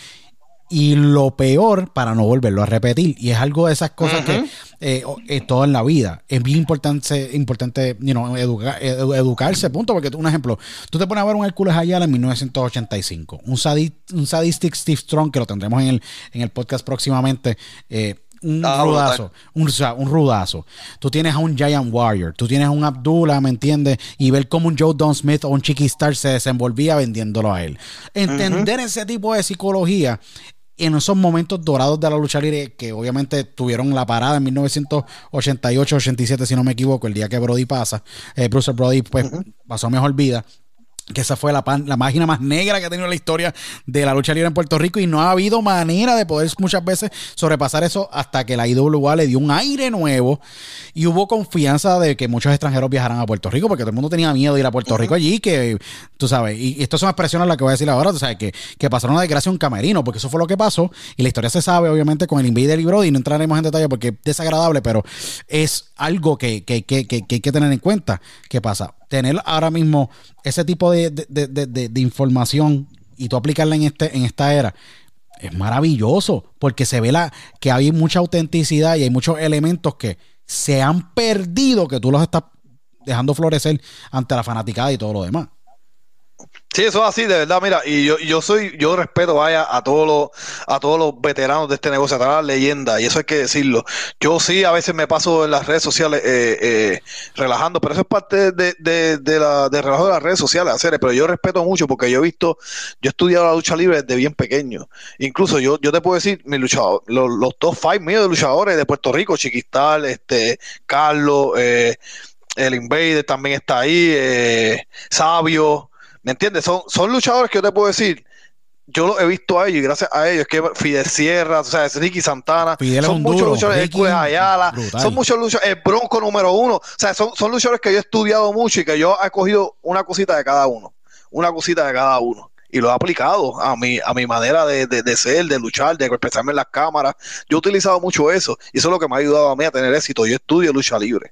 y lo peor para no volverlo a repetir. Y es algo de esas cosas que eh, eh, todo en la vida es bien importante, importante you know, educa- edu- educarse, punto. Porque tú, un ejemplo, tú te pones a ver un Hércules Ayala en 1985, un, sadi- un sadistic Steve Strong, que lo tendremos en el, en el podcast próximamente. eh, un Ah, rudazo, un, o sea, un rudazo. Tú tienes a un Giant Warrior, tú tienes a un Abdullah, ¿me entiendes? Y ver cómo un Joe Don Smith o un Chiqui Star se desenvolvía vendiéndolo a él. Entender ese tipo de psicología en esos momentos dorados de la lucha libre que obviamente tuvieron la parada en 1988-87, si no me equivoco, el día que Brody pasa, eh, Bruce Brody pues pasó mejor vida. Que esa fue la, pan- la página más negra que ha tenido la historia de la lucha libre en Puerto Rico y no ha habido manera de poder muchas veces sobrepasar eso hasta que la IWA le dio un aire nuevo y hubo confianza de que muchos extranjeros viajaran a Puerto Rico porque todo el mundo tenía miedo de ir a Puerto Rico allí que tú sabes y, y estas son expresiones las que voy a decir ahora tú sabes que, que pasaron una desgracia camerino porque eso fue lo que pasó y la historia se sabe obviamente con el Invader y Brody no entraremos en detalle porque es desagradable pero es algo que, que, que, que- que hay que tener en cuenta ¿qué pasa? Tener ahora mismo ese tipo de, de, de- de- información y tú aplicarla en este en esta era es maravilloso porque se ve la que hay mucha autenticidad y hay muchos elementos que se han perdido que tú los estás dejando florecer ante la fanaticada y todo lo demás. Sí, eso es así, de verdad, mira, y yo, yo soy, yo respeto, vaya, a todos los, a todos los veteranos de este negocio, a todas las leyendas, y eso hay que decirlo. Yo sí, a veces me paso en las redes sociales eh, eh, relajando, pero eso es parte de, de, de la, de relajo de las redes sociales, hacer, pero yo respeto mucho porque yo he visto, yo he estudiado la lucha libre desde bien pequeño. Incluso yo, yo te puedo decir, mi luchador, los, los top five míos de luchadores de Puerto Rico, Chiquistal, este, Carlos, eh, el Invader también está ahí, eh, Sabio, ¿me entiendes? Son, son luchadores que yo te puedo decir, yo lo he visto a ellos y gracias a ellos que Fidel Sierra, o sea, es Ricky Santana, son muchos luchadores, Ayala, son muchos luchadores, el Bronco número uno, o sea, son, son luchadores que yo he estudiado mucho y que yo he cogido una cosita de cada uno, una cosita de cada uno y lo he aplicado a mi, a mi manera de, de, ser, de luchar, de expresarme en las cámaras. Yo he utilizado mucho eso y eso es lo que me ha ayudado a mí a tener éxito. Yo estudio lucha libre.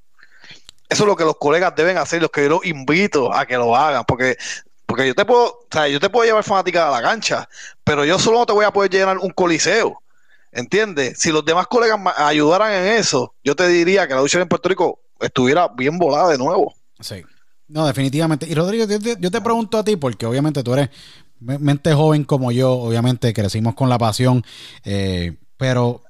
Eso es lo que los colegas deben hacer, los que yo los invito a que lo hagan, porque porque yo te puedo, o sea, yo te puedo llevar fanática a la cancha, pero yo solo no te voy a poder llenar un coliseo. ¿Entiendes? Si los demás colegas ayudaran en eso, yo te diría que la lucha en Puerto Rico estuviera bien volada de nuevo. Sí. No, definitivamente. Y Rodrigo, yo te, pregunto a ti, porque obviamente tú eres mente joven como yo, obviamente crecimos con la pasión, eh, pero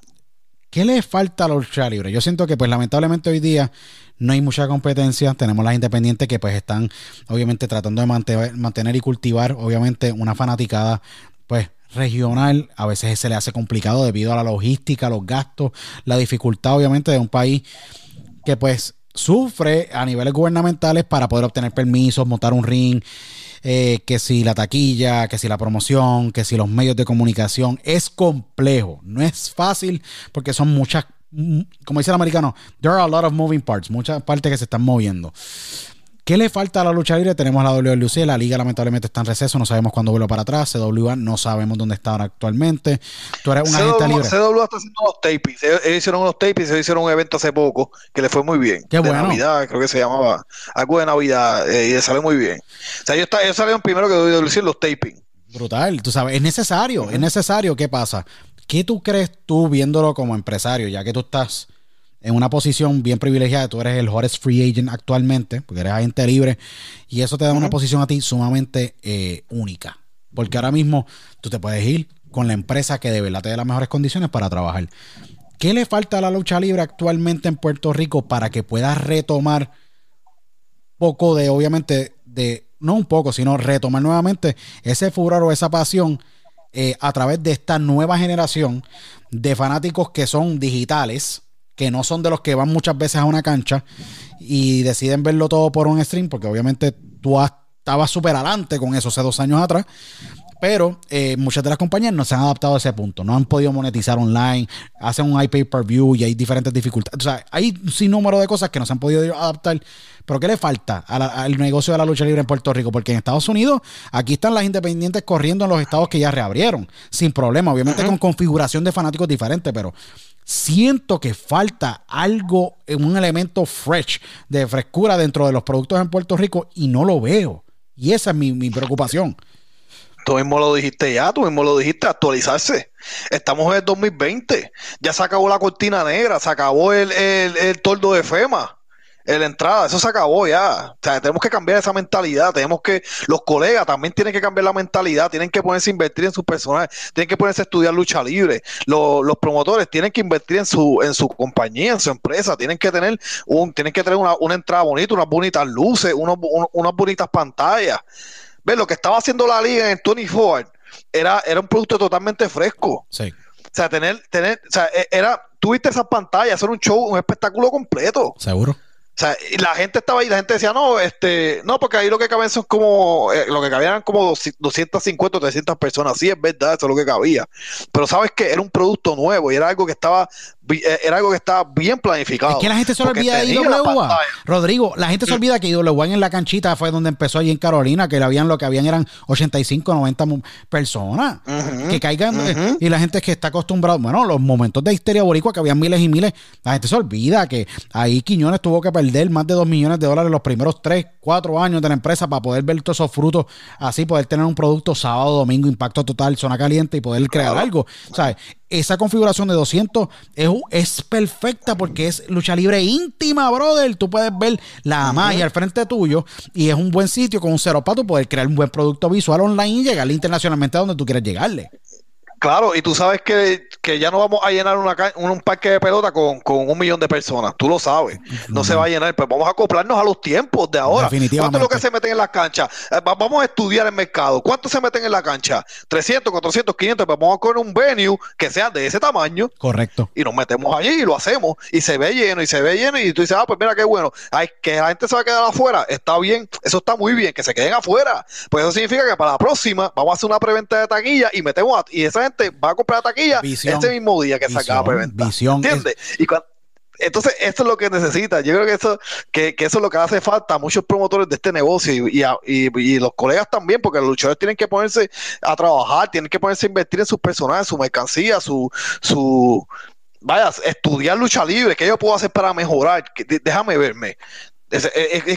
¿qué le falta a la lucha libre? Yo siento que pues lamentablemente hoy día no hay mucha competencia. Tenemos las independientes que pues están obviamente tratando de mantener, mantener y cultivar obviamente una fanaticada pues regional. A veces se le hace complicado debido a la logística, los gastos, la dificultad obviamente de un país que pues sufre a niveles gubernamentales para poder obtener permisos, montar un ring. Eh, que si la taquilla, que si la promoción, que si los medios de comunicación, es complejo, no es fácil porque son muchas como dice el americano, there are a lot of moving parts, muchas partes que se están moviendo. ¿Qué le falta a la lucha libre? Tenemos la WLC, la liga lamentablemente está en receso, no sabemos cuándo vuelve para atrás, CWA no sabemos dónde está ahora actualmente. Tú eres una agente libre. CWA está haciendo unos tapings, ellos, hicieron unos tapings, ellos hicieron un evento hace poco que le fue muy bien. Qué de Navidad, creo que se llamaba, algo de Navidad, eh, y le salió muy bien. O sea, ellos, ellos salieron primero que WLC los tapings. Brutal, tú sabes, es necesario, es necesario, ¿qué pasa? ¿Qué tú crees tú viéndolo como empresario, ya que tú estás en una posición bien privilegiada, tú eres el hottest free agent actualmente, porque eres agente libre, y eso te da una posición a ti sumamente eh, única, porque ahora mismo tú te puedes ir con la empresa que de verdad te dé las mejores condiciones para trabajar. ¿Qué le falta a la lucha libre actualmente en Puerto Rico para que puedas retomar poco de, obviamente, de, no un poco, sino retomar nuevamente ese furor o esa pasión eh, a través de esta nueva generación de fanáticos que son digitales, que no son de los que van muchas veces a una cancha y deciden verlo todo por un stream, porque obviamente tú estabas súper adelante con eso hace dos años atrás. Pero eh, muchas de las compañías no se han adaptado a ese punto. No han podido monetizar online, hacen un iPay per view y hay diferentes dificultades. O sea, hay un sinnúmero de cosas que no se han podido adaptar. Pero ¿qué le falta al negocio de la lucha libre en Puerto Rico? Porque en Estados Unidos, aquí están las independientes corriendo en los estados que ya reabrieron, sin problema. Obviamente con configuración de fanáticos diferentes, pero siento que falta algo, un elemento fresh, de frescura dentro de los productos en Puerto Rico y no lo veo. Y esa es mi, mi preocupación. Tú mismo lo dijiste ya, tú mismo lo dijiste, actualizarse. Estamos en el 2020. Ya se acabó la cortina negra, se acabó el, el, el toldo de FEMA la entrada, eso se acabó ya. O sea, tenemos que cambiar esa mentalidad. Tenemos que, los colegas también tienen que cambiar la mentalidad, tienen que ponerse a invertir en sus personajes, tienen que ponerse a estudiar lucha libre. Los, los promotores tienen que invertir en su, en su compañía, en su empresa, tienen que tener un, tienen que tener una, una entrada bonita, unas bonitas luces, unos, unas bonitas pantallas. ¿Ves? Lo que estaba haciendo la liga en Tony Ford era, era un producto totalmente fresco. Sí. O sea, tener, tener, o sea, e, era, tuviste esas pantallas, hacer un show, un espectáculo completo. Seguro. O sea, y la gente estaba ahí, la gente decía, no, este, no, porque ahí lo que caben son como, eh, lo que cabían como 250 o 300 personas. Sí, es verdad, eso es lo que cabía. Pero sabes que era un producto nuevo y era algo que estaba era algo que estaba bien planificado. Es que la gente se olvida de IWA. Rodrigo, la gente se olvida que IWA en la canchita fue donde empezó allí en Carolina, que habían lo que habían eran 85, 90 personas que caigan eh, y la gente que está acostumbrada, bueno, los momentos de histeria boricua que habían miles y miles, la gente se olvida que ahí Quiñones tuvo que perder más de 2 millones de dólares los primeros 3, 4 años de la empresa para poder ver todos esos frutos, así poder tener un producto sábado, domingo, impacto total, zona caliente y poder crear algo. ¿Sabes? Esa configuración de 200 es, es, perfecta porque es lucha libre íntima, brother. Tú puedes ver la malla al frente tuyo y es un buen sitio con un cero para tú poder crear un buen producto visual online y llegarle internacionalmente a donde tú quieres llegarle. Claro, y tú sabes que, que ya no vamos a llenar una un, parque de pelota con, con, un millón de personas. Tú lo sabes. No se va a llenar, pero vamos a acoplarnos a los tiempos de ahora. ¿Cuánto es lo que se meten en las canchas? Eh, vamos a estudiar el mercado. ¿Cuánto se meten en la cancha? 300, 400, 500. Pues vamos a coger un venue que sea de ese tamaño. Correcto. Y nos metemos allí y lo hacemos. Y se ve lleno, y se ve lleno. Y tú dices, ah, pues mira qué bueno. Ay, que la gente se va a quedar afuera. Está bien. Eso está muy bien. Que se queden afuera. Pues eso significa que para la próxima vamos a hacer una preventa de taquilla y metemos a, y esa gente va a comprar la taquilla ese mismo día que se acaba preventa. ¿Entiendes? Y entonces, esto es lo que necesita. Yo creo que eso, que, eso es lo que hace falta a muchos promotores de este negocio y, y, los colegas también, porque los luchadores tienen que ponerse a trabajar, tienen que ponerse a invertir en sus personajes, su mercancía, su, su, vaya, estudiar lucha libre, ¿qué yo puedo hacer para mejorar? Déjame verme. Es,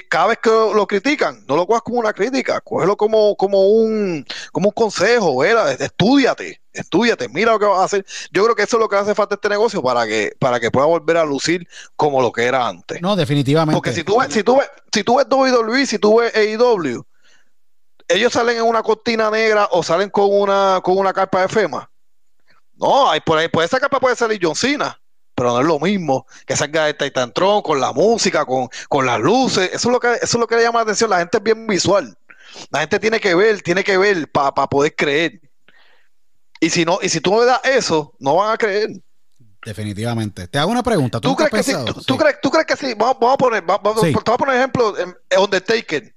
cada vez que lo, critican, no lo cojas como una crítica, cógelo como, como, un, como un consejo, ¿verdad? estudiate, estudiate, mira lo que vas a hacer. Yo creo que eso es lo que hace falta este negocio para que, para que pueda volver a lucir como lo que era antes. No, definitivamente. Porque si tú ves, si tú ves, si tú ves WWE, si tú ves AEW, ellos salen en una cortina negra o salen con una, con una carpa de FEMA. No, hay, por ahí, por esa capa puede salir John Cena pero no es lo mismo que salga de Titan Tron con la música, con, con las luces. Eso es lo que eso es lo que le llama la atención. La gente es bien visual. La gente tiene que ver, tiene que ver para poder creer. Y si no, y si tú no le das eso, no van a creer. Definitivamente. Te hago una pregunta. ¿Tú, crees, que sí? ¿Tú, crees, ¿Tú, crees, que sí? Vamos, a poner, vamos, te voy a poner ejemplo Undertaker.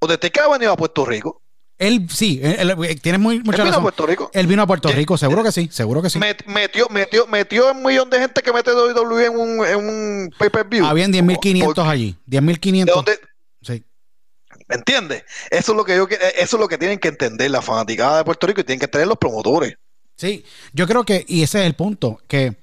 Undertaker ha venido a Puerto Rico. Él sí, él, tiene muy, mucha él vino a Puerto Rico. Él vino a Puerto Rico, seguro que sí, seguro que sí. metió, metió, metió un millón de gente que mete WWE en un, en un pay-per-view. Habían 10.500 allí, 10.500. Sí. ¿Me entiendes? Eso es lo que yo eso es lo que tienen que entender la fanaticada de Puerto Rico y tienen que entender los promotores. Sí, yo creo que, y ese es el punto, que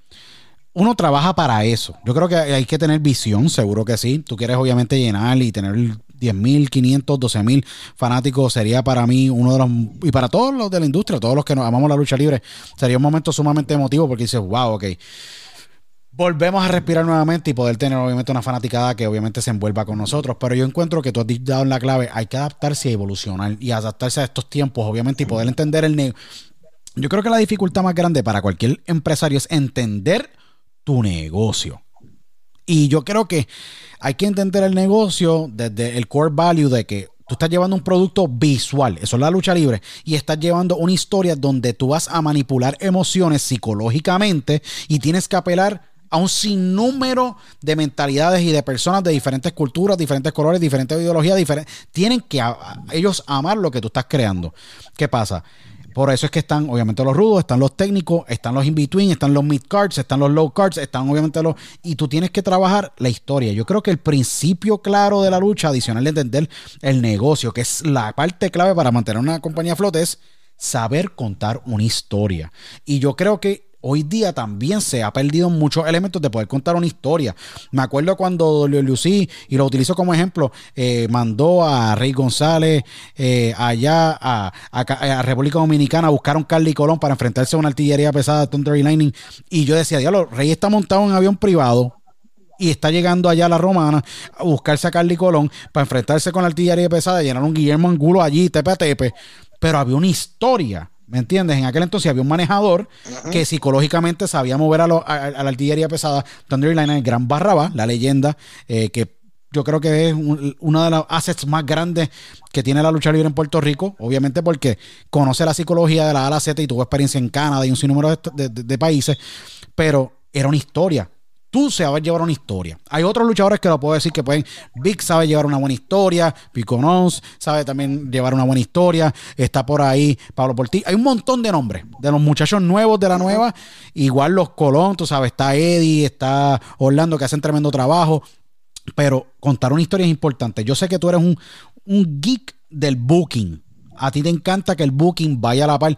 uno trabaja para eso. Yo creo que hay que tener visión, seguro que sí. Tú quieres obviamente llenar y tener 10.000, 500, 12.000 fanáticos sería para mí uno de los, y para todos los de la industria, todos los que nos amamos la lucha libre, sería un momento sumamente emotivo porque dices, wow, ok. Volvemos a respirar nuevamente y poder tener obviamente una fanaticada que obviamente se envuelva con nosotros. Pero yo encuentro que tú has dado la clave, hay que adaptarse y evolucionar y adaptarse a estos tiempos, obviamente, y poder entender el negocio. Yo creo que la dificultad más grande para cualquier empresario es entender tu negocio. Y yo creo que hay que entender el negocio desde el core value de que tú estás llevando un producto visual, eso es la lucha libre, y estás llevando una historia donde tú vas a manipular emociones psicológicamente y tienes que apelar a un sinnúmero de mentalidades y de personas de diferentes culturas, diferentes colores, diferentes ideologías, diferentes. Tienen que ellos amar lo que tú estás creando. ¿Qué pasa? Por eso es que están obviamente los rudos, están los técnicos, están los in-between, están los mid-cards, están los low-cards, están obviamente los... Y tú tienes que trabajar la historia. Yo creo que el principio claro de la lucha, adicional de entender el negocio, que es la parte clave para mantener una compañía a flote, es saber contar una historia. Y yo creo que hoy día también se ha perdido muchos elementos de poder contar una historia. Me acuerdo cuando Lucy, y lo utilizo como ejemplo, eh, mandó a Rey González eh, allá a, a, República Dominicana a buscar un Carly Colón para enfrentarse a una artillería pesada de Thunder y Lightning. Y yo decía, diablo, Rey está montado en un avión privado y está llegando allá a la romana a buscarse a Carly Colón para enfrentarse con la artillería pesada, llenar un Guillermo Angulo allí, tepe a tepe. Pero había una historia ¿Me entiendes? En aquel entonces había un manejador que psicológicamente sabía mover a, la artillería pesada. Thunderline, el gran Barraba, la leyenda, eh, que yo creo que es uno de los assets más grandes que tiene la lucha libre en Puerto Rico, obviamente porque conoce la psicología de la A a la Z y tuvo experiencia en Canadá y un sinnúmero de países, pero era una historia tú sabes llevar una historia. Hay otros luchadores que lo puedo decir que pueden. Vic sabe llevar una buena historia. Piconons sabe también llevar una buena historia. Está por ahí Pablo Portillo. Hay un montón de nombres de los muchachos nuevos de la nueva. Igual los Colón, tú sabes. Está Eddie, está Orlando que hacen tremendo trabajo. Pero contar una historia es importante. Yo sé que tú eres un, un geek del booking. A ti te encanta que el booking vaya a la par.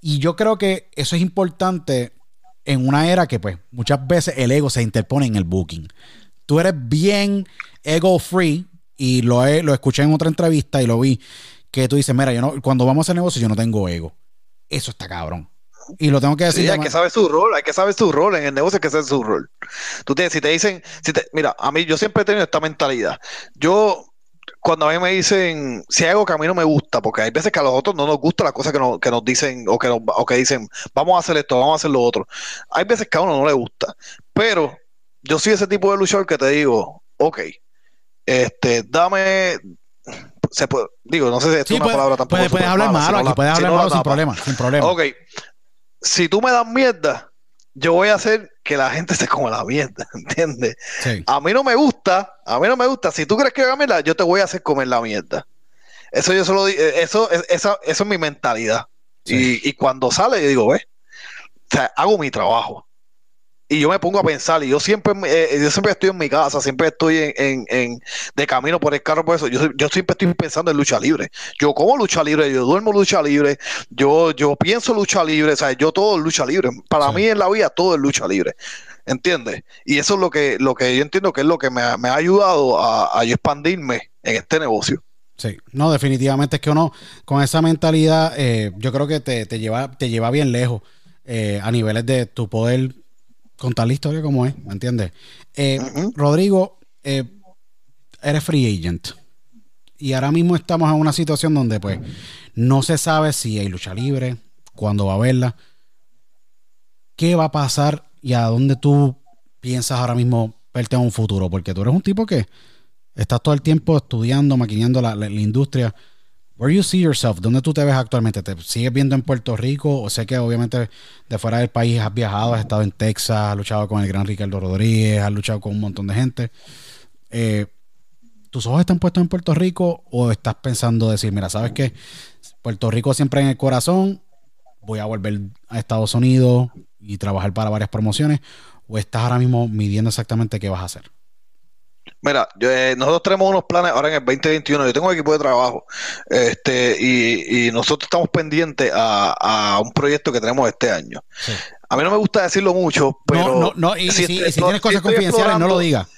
Y yo creo que eso es importante en una era que pues muchas veces el ego se interpone en el booking. Tú eres bien ego free y lo, lo escuché en otra entrevista y lo vi que tú dices, mira, yo no, cuando vamos a hacer negocio yo no tengo ego. Eso está cabrón. Y lo tengo que decir. Sí, hay que saber su rol, hay que saber su rol en el negocio, hay que saber su rol. Tú tienes, si te dicen, si te, mira, a mí yo siempre he tenido esta mentalidad. Yo cuando a mí me dicen, si hay algo que a mí no me gusta, porque hay veces que a los otros no nos gusta las cosas que nos, que nos dicen o que, nos- o que dicen, vamos a hacer esto, vamos a hacer lo otro. Hay veces que a uno no le gusta, pero yo soy ese tipo de luchador que te digo, ok, este, dame, se puede, digo, no sé si Sí, es una palabra tampoco. puedes- hablar si malo, no aquí la- puedes si hablar no la malo sin problema, sin problema. Ok, si tú me das mierda, yo voy a hacer que la gente se coma la mierda, [laughs] ¿entiendes? Sí. A mí no me gusta, a mí no me gusta. Si tú crees que haga mierda, yo te voy a hacer comer la mierda. Eso yo solo digo, eso, esa- eso es mi mentalidad. Sí. Y, y cuando sale, yo digo, ve, o sea, hago mi trabajo. Y yo me pongo a pensar, y yo siempre, eh, yo siempre estoy en mi casa, siempre estoy en, en- en- de camino por el carro, por eso. Yo, yo siempre estoy pensando en lucha libre. Yo como lucha libre, yo duermo lucha libre, yo, yo pienso lucha libre, o sea, yo todo es lucha libre. Para Sí. mí en la vida todo es lucha libre. ¿Entiendes? Y eso es lo que, lo que yo entiendo que es lo que me ha, me ha ayudado a, a expandirme en este negocio. Sí, no, definitivamente es que uno con esa mentalidad, eh, yo creo que te, te lleva, te lleva bien lejos eh, a niveles de tu poder contar la historia como es, ¿me entiendes? Eh. Rodrigo, eh, eres free agent. Y ahora mismo estamos en una situación donde pues no se sabe si hay lucha libre, cuándo va a haberla, qué va a pasar y a dónde tú piensas ahora mismo verte en un futuro, porque tú eres un tipo que estás todo el tiempo estudiando, maquinando la, la- la industria. Where you see yourself? ¿Dónde tú te ves actualmente? ¿Te sigues viendo en Puerto Rico? O sé que obviamente de fuera del país has viajado, has estado en Texas, has luchado con el gran Ricardo Rodríguez, has luchado con un montón de gente. Eh, ¿Tus ojos están puestos en Puerto Rico o estás pensando decir, mira, ¿sabes qué? Puerto Rico siempre en el corazón, voy a volver a Estados Unidos y trabajar para varias promociones? ¿O estás ahora mismo midiendo exactamente qué vas a hacer? Mira, yo, eh, nosotros tenemos unos planes ahora en el 2021. Yo tengo un equipo de trabajo este, y, y nosotros estamos pendientes a, a un proyecto que tenemos este año. Sí. A mí no me gusta decirlo mucho, pero no, no, no, y si, tienes cosas confidenciales, no lo digas.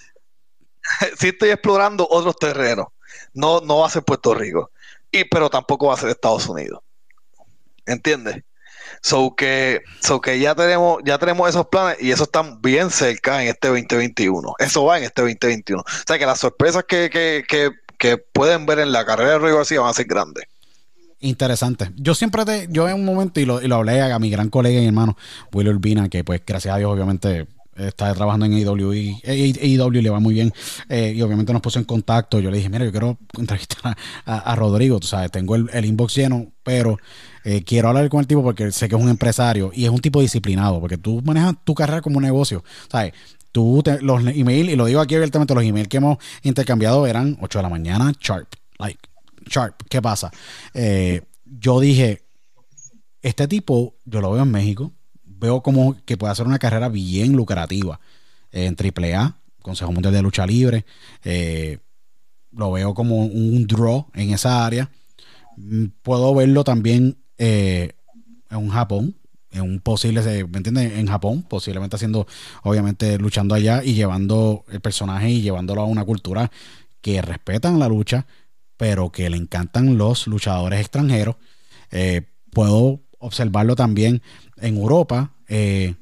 [laughs] sí estoy explorando otros terrenos. No, no va a ser Puerto Rico, y, pero tampoco va a ser Estados Unidos. ¿Entiendes? So que, so que ya tenemos, ya tenemos esos planes y eso están bien cerca en este 2021. Eso va en este 2021. O sea que las sorpresas que, que, que, pueden ver en la carrera de Roy García van a ser grandes. Interesante. Yo siempre te, yo en un momento, y lo, y lo hablé a mi gran colega y hermano, Will Urbina, que pues gracias a Dios obviamente está trabajando en AEW y AEW le va muy bien eh, y obviamente nos puso en contacto. Yo le dije, mira, yo quiero entrevistar a, Rodrigo, sabes, tengo el, el inbox lleno, pero eh, quiero hablar con el tipo porque sé que es un empresario y es un tipo disciplinado, porque tú manejas tu carrera como un negocio, ¿sabes? Tú, los emails, y lo digo aquí abiertamente, los emails que hemos intercambiado eran 8 de la mañana, sharp, like, sharp. ¿Qué pasa? Eh, yo dije, este tipo, yo lo veo en México, veo como que puede hacer una carrera bien lucrativa eh, en AAA, Consejo Mundial de Lucha Libre. eh, lo veo como un draw en esa área. Mm, Puedo verlo también eh, en Japón, en un posible, ¿me entiendes? En Japón, posiblemente haciendo, obviamente, luchando allá y llevando el personaje y llevándolo a una cultura que respetan la lucha, pero que le encantan los luchadores extranjeros. Eh, puedo observarlo también en Europa, eh,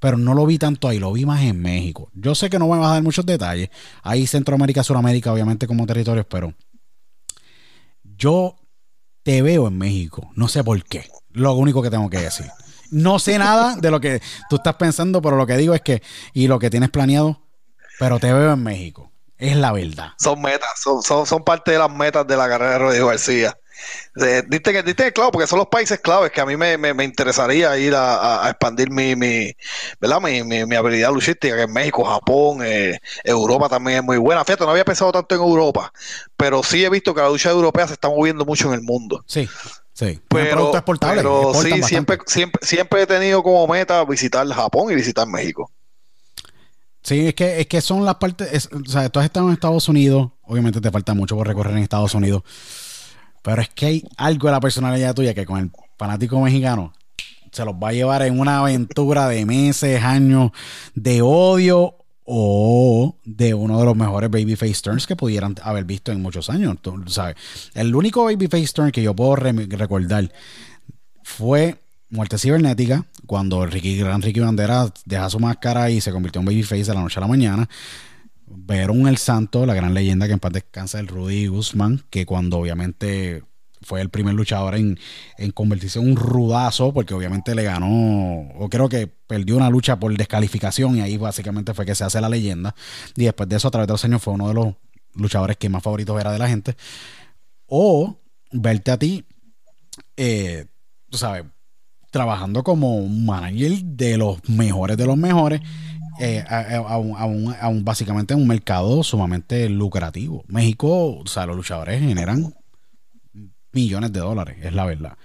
pero no lo vi tanto ahí, lo vi más en México. Yo sé que no me vas a dar muchos detalles. Hay Centroamérica, Suramérica, obviamente como territorios, pero yo te veo en México. No sé por qué. Lo único que tengo que decir. No sé nada de lo que tú estás pensando, pero lo que digo es que, y lo que tienes planeado, pero te veo en México. Es la verdad. Son metas, son, son, son parte de las metas de la carrera de Rodrigo García. Eh, diste que diste que claro, porque son los países claves que a mí me, me, me interesaría ir a, expandir mi, mi, ¿verdad? Mi, mi, mi habilidad luchística, que en México, Japón, eh, Europa también es muy buena. Fíjate, no había pensado tanto en Europa, pero sí he visto que la lucha europea se está moviendo mucho en el mundo. Sí, sí. Pero, pero sí, bastante. siempre, siempre, siempre he tenido como meta visitar Japón y visitar México. Sí, es que, es que son las partes. es- o sea, tú has estado en Estados Unidos. Obviamente te falta mucho por recorrer en Estados Unidos. Pero es que hay algo de la personalidad tuya que con el fanático mexicano se los va a llevar en una aventura de meses, años de odio o de uno de los mejores babyface turns que pudieran haber visto en muchos años. Tú sabes, el único babyface turn que yo puedo re- recordar fue Muerte Cibernética, cuando Ricky, Gran Ricky Bandera deja su máscara y se convirtió en babyface de la noche a la mañana. Ver un El Santo, la gran leyenda que en paz descansa el Rudy Guzmán, que cuando obviamente fue el primer luchador en, en, convertirse en un rudazo, porque obviamente le ganó, o creo que perdió una lucha por descalificación, y ahí básicamente fue que se hace la leyenda. Y después de eso, a través de los años, fue uno de los luchadores que más favoritos era de la gente. O verte a ti, eh, sabes, trabajando como manager de los mejores de los mejores. Eh, a, un, a, un, básicamente un mercado sumamente lucrativo. México, o sea, los luchadores generan millones de dólares, es la verdad.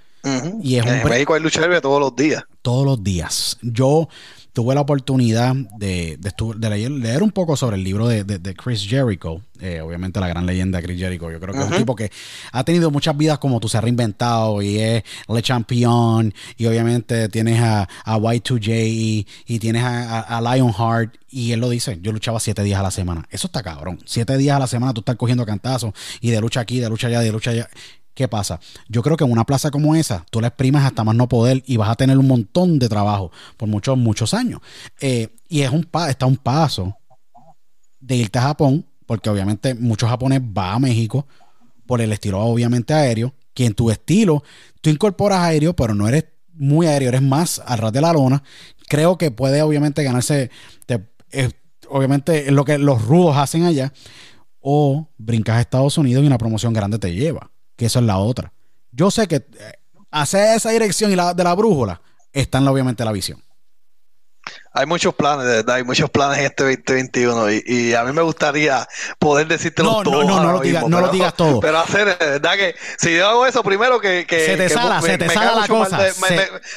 Y es en México hay lucha libre todos los días. Todos los días. Yo tuve la oportunidad de, de, leer, un poco sobre el libro de, Chris Jericho, eh, obviamente la gran leyenda Chris Jericho. Yo creo que es un tipo que ha tenido muchas vidas como tú, se ha reinventado y es Le Champion, y obviamente tienes a, Y2J y, tienes a, a, Lionheart, y él lo dice: Yo luchaba siete días a la semana. Eso está cabrón. Siete días a la semana tú estás cogiendo cantazos y de lucha aquí, de lucha allá, de lucha allá. ¿Qué pasa? Yo creo que en una plaza como esa, tú la exprimas hasta más no poder y vas a tener un montón de trabajo por muchos, muchos años. Eh, y es un está un paso de irte a Japón, porque obviamente muchos japoneses van a México por el estilo obviamente aéreo, que en tu estilo tú incorporas aéreo, pero no eres muy aéreo, eres más al ras de la lona. Creo que puede obviamente ganarse, obviamente es lo que los rudos hacen allá, o brincas a Estados Unidos y una promoción grande te lleva que eso es la otra. Yo sé que eh, hacer esa dirección y la de la brújula está en obviamente la visión hay muchos planes, de verdad, hay muchos planes en este 2021 y, y a mí me gustaría poder decírtelo todo. No, no, no, lo digas, no lo digas todo. [laughs] Pero hacer, de verdad que si yo hago eso, primero que. que se te sala, se te sala la cosa.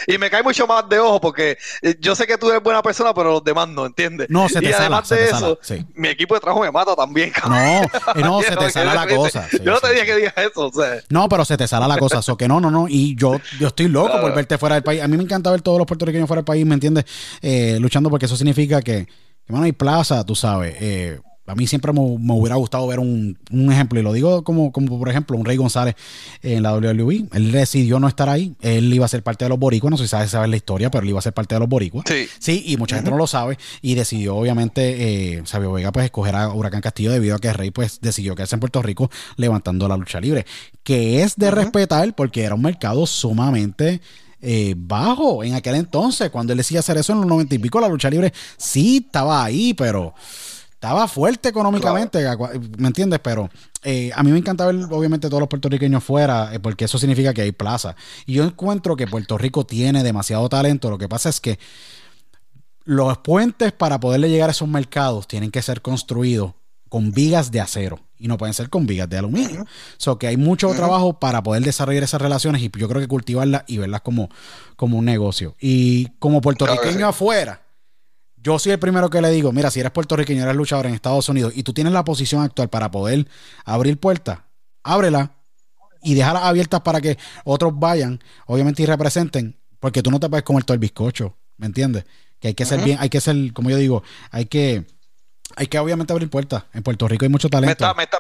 y me cae mucho más de ojo porque eh, yo sé que tú eres buena persona, pero los demás no, ¿entiendes? No, se te y además de eso, mi equipo de trabajo me mata también, cabrón. No, [laughs] eh, no, se te sala la cosa. yo no te dije que digas eso, o sea. No, pero se te sala la cosa. eso que no, no, no. Y yo, yo estoy loco por verte fuera del país. A mí me encanta ver todos los puertorriqueños fuera del país, ¿me entiendes? Eh, luchando porque eso significa que, que hay plaza, tú sabes. Eh, a mí siempre me, hubiera gustado ver un, ejemplo, y lo digo como, como por ejemplo un Rey González en la WWE. Él decidió no estar ahí. Él iba a ser parte de los boricuas. No sé si sabes saber la historia, pero él iba a ser parte de los boricuas. Sí. Sí, y mucha gente no lo sabe. Y decidió, obviamente, eh, Sabio Vega, pues escoger a Huracán Castillo debido a que Rey, pues decidió quedarse en Puerto Rico levantando la lucha libre. Que es de respetar porque era un mercado sumamente eh, bajo en aquel entonces. Cuando él decía hacer eso en los noventa y pico, la lucha libre sí estaba ahí, pero estaba fuerte económicamente, ¿me entiendes? Pero eh, a mí me encanta ver, obviamente, todos los puertorriqueños fuera, eh, porque eso significa que hay plaza. Y yo encuentro que Puerto Rico tiene demasiado talento. Lo que pasa es que los puentes para poderle llegar a esos mercados tienen que ser construidos con vigas de acero y no pueden ser con vigas de aluminio. So que hay mucho trabajo para poder desarrollar esas relaciones y yo creo que cultivarlas y verlas como, como un negocio. Y como puertorriqueño afuera, yo soy el primero que le digo, mira, si eres puertorriqueño, eres luchador en Estados Unidos y tú tienes la posición actual para poder abrir puertas, ábrela y dejarlas abiertas para que otros vayan, obviamente, y representen, porque tú no te puedes comer todo el bizcocho, ¿me entiendes? Que hay que ser bien, hay que ser, como yo digo, hay que hay que obviamente abrir puertas. En Puerto Rico hay mucho talento. Me está, me está,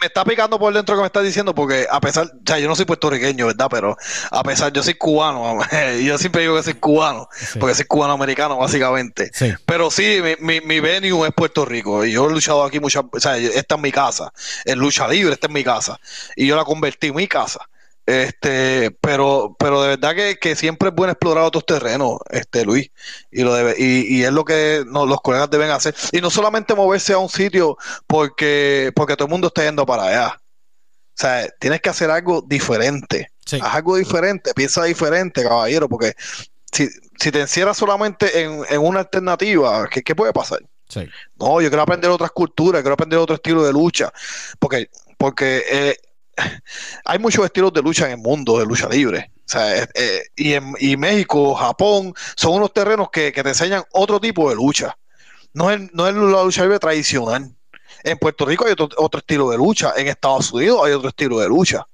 me, está picando por dentro que me estás diciendo, porque a pesar, o sea, yo no soy puertorriqueño, ¿verdad? Pero a pesar, yo soy cubano, [laughs] yo siempre digo que soy cubano, porque soy cubano-americano, básicamente. Pero sí, mi, mi, venue es Puerto Rico, y yo he luchado aquí muchas, o sea, esta es mi casa, es lucha libre, esta es mi casa, y yo la convertí en mi casa. Este, pero, pero de verdad que, siempre es bueno explorar otros terrenos, este Luis, y lo debe, y, es lo que los colegas deben hacer. Y no solamente moverse a un sitio porque, porque todo el mundo está yendo para allá. O sea, tienes que hacer algo diferente. Haz algo diferente, piensa diferente, caballero, porque si, si te encierras solamente en, una alternativa, ¿qué, ¿qué, puede pasar? No, yo quiero aprender otras culturas, quiero aprender otro estilo de lucha, porque, porque eh, hay muchos estilos de lucha en el mundo de lucha libre. Eh, y, en, México, Japón, son unos terrenos que, te enseñan otro tipo de lucha. No es, no es la lucha libre tradicional. En Puerto Rico hay otro, estilo de lucha. En Estados Unidos hay otro estilo de lucha.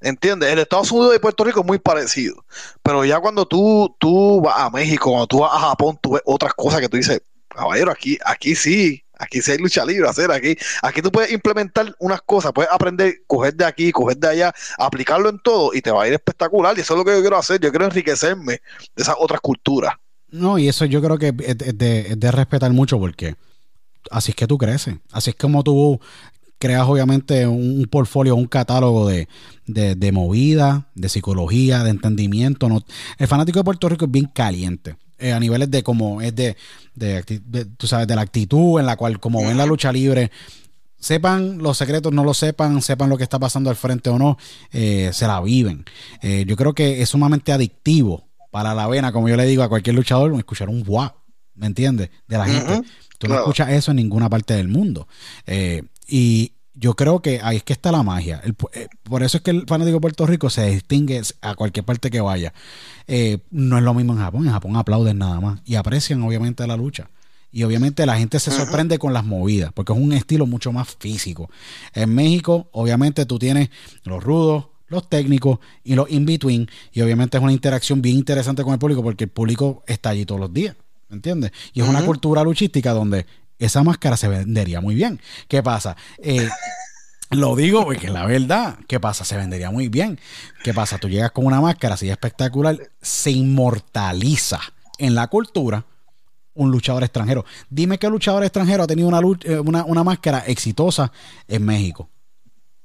¿Entiendes? En Estados Unidos y Puerto Rico es muy parecido. Pero ya cuando tú, tú vas a México, cuando tú vas a Japón, tú ves otras cosas que tú dices, caballero, aquí, aquí sí, Aquí sí hay lucha libre, hacer aquí. Aquí tú puedes implementar unas cosas, puedes aprender, coger de aquí, coger de allá, aplicarlo en todo y te va a ir espectacular. Y eso es lo que yo quiero hacer. Yo quiero enriquecerme de esas otras culturas. No, y eso yo creo que es de, respetar mucho porque así es que tú creces. Así es como tú creas obviamente un, portfolio, un catálogo de, de, movida, de psicología, de entendimiento. ¿no? El fanático de Puerto Rico es bien caliente. Eh, a niveles de como es de, de, tú sabes, de la actitud en la cual como ven la lucha libre, sepan los secretos, no lo sepan, sepan lo que está pasando al frente o no, eh, se la viven. Eh, yo creo que es sumamente adictivo para la vena, como yo le digo a cualquier luchador, escuchar un guau, ¿me entiendes? De la gente. Tú no escuchas eso en ninguna parte del mundo. Eh, y yo creo que ahí es que está la magia. por eso es que el fanático de Puerto Rico se distingue a cualquier parte que vaya. no es lo mismo en Japón. En Japón aplauden nada más y aprecian obviamente la lucha. Y obviamente la gente se sorprende con las movidas, porque es un estilo mucho más físico. En México, obviamente tú tienes los rudos, los técnicos y los in-between. Y obviamente es una interacción bien interesante con el público, porque el público está allí todos los días. ¿Me entiendes? Y es una cultura luchística donde esa máscara se vendería muy bien. ¿Qué pasa? Eh, [laughs] lo digo porque la verdad, ¿qué pasa? Se vendería muy bien. ¿Qué pasa? Tú llegas con una máscara así espectacular, se inmortaliza en la cultura un luchador extranjero. Dime qué luchador extranjero ha tenido eh, una, una, máscara exitosa en México.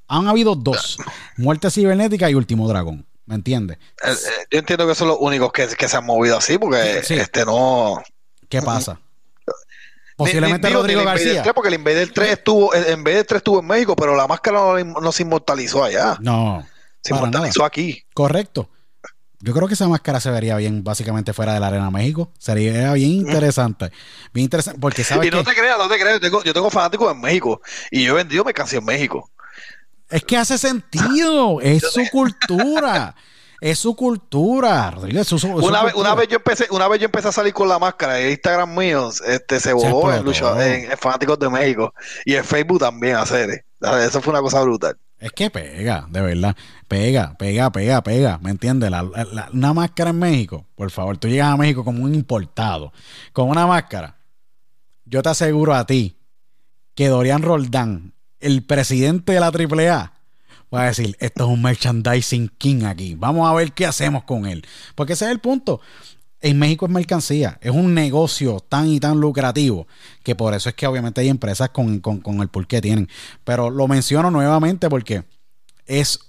Han habido dos: Muerte Cibernética y Último Dragón. ¿Me entiendes? Eh, eh, yo entiendo que son los únicos que, se han movido así, porque este no. ¿Qué pasa? Posiblemente Rodrigo García. porque el Invader 3 estuvo, en 3 estuvo en México, pero la máscara no, se inmortalizó allá. No. Se inmortalizó aquí. Correcto. Yo creo que esa máscara se vería bien básicamente fuera de la Arena México. Sería bien interesante. Bien interesante. Porque sabes Y no te creas, no te creas. Yo tengo, yo tengo fanáticos en México. Y yo he vendido canción en México. Es que hace sentido. es su cultura. [laughs] es su cultura, Rodríguez. una, Vez, una, vez yo empecé, una vez yo empecé a salir con la máscara en Instagram mío, este, se voló en, en, Fanáticos de México. Y en Facebook también hacer. Eso fue una cosa brutal. Es que pega, de verdad. Pega, pega, pega, pega. ¿Me entiendes? una máscara en México, por favor, tú llegas a México como un importado, con una máscara. Yo te aseguro a ti que Dorian Roldán, el presidente de la AAA, va a decir, esto es un merchandising king aquí. Vamos a ver qué hacemos con él. Porque ese es el punto en México es mercancía, es un negocio tan y tan lucrativo que por eso es que obviamente hay empresas con, con, el por qué tienen. Pero lo menciono nuevamente porque es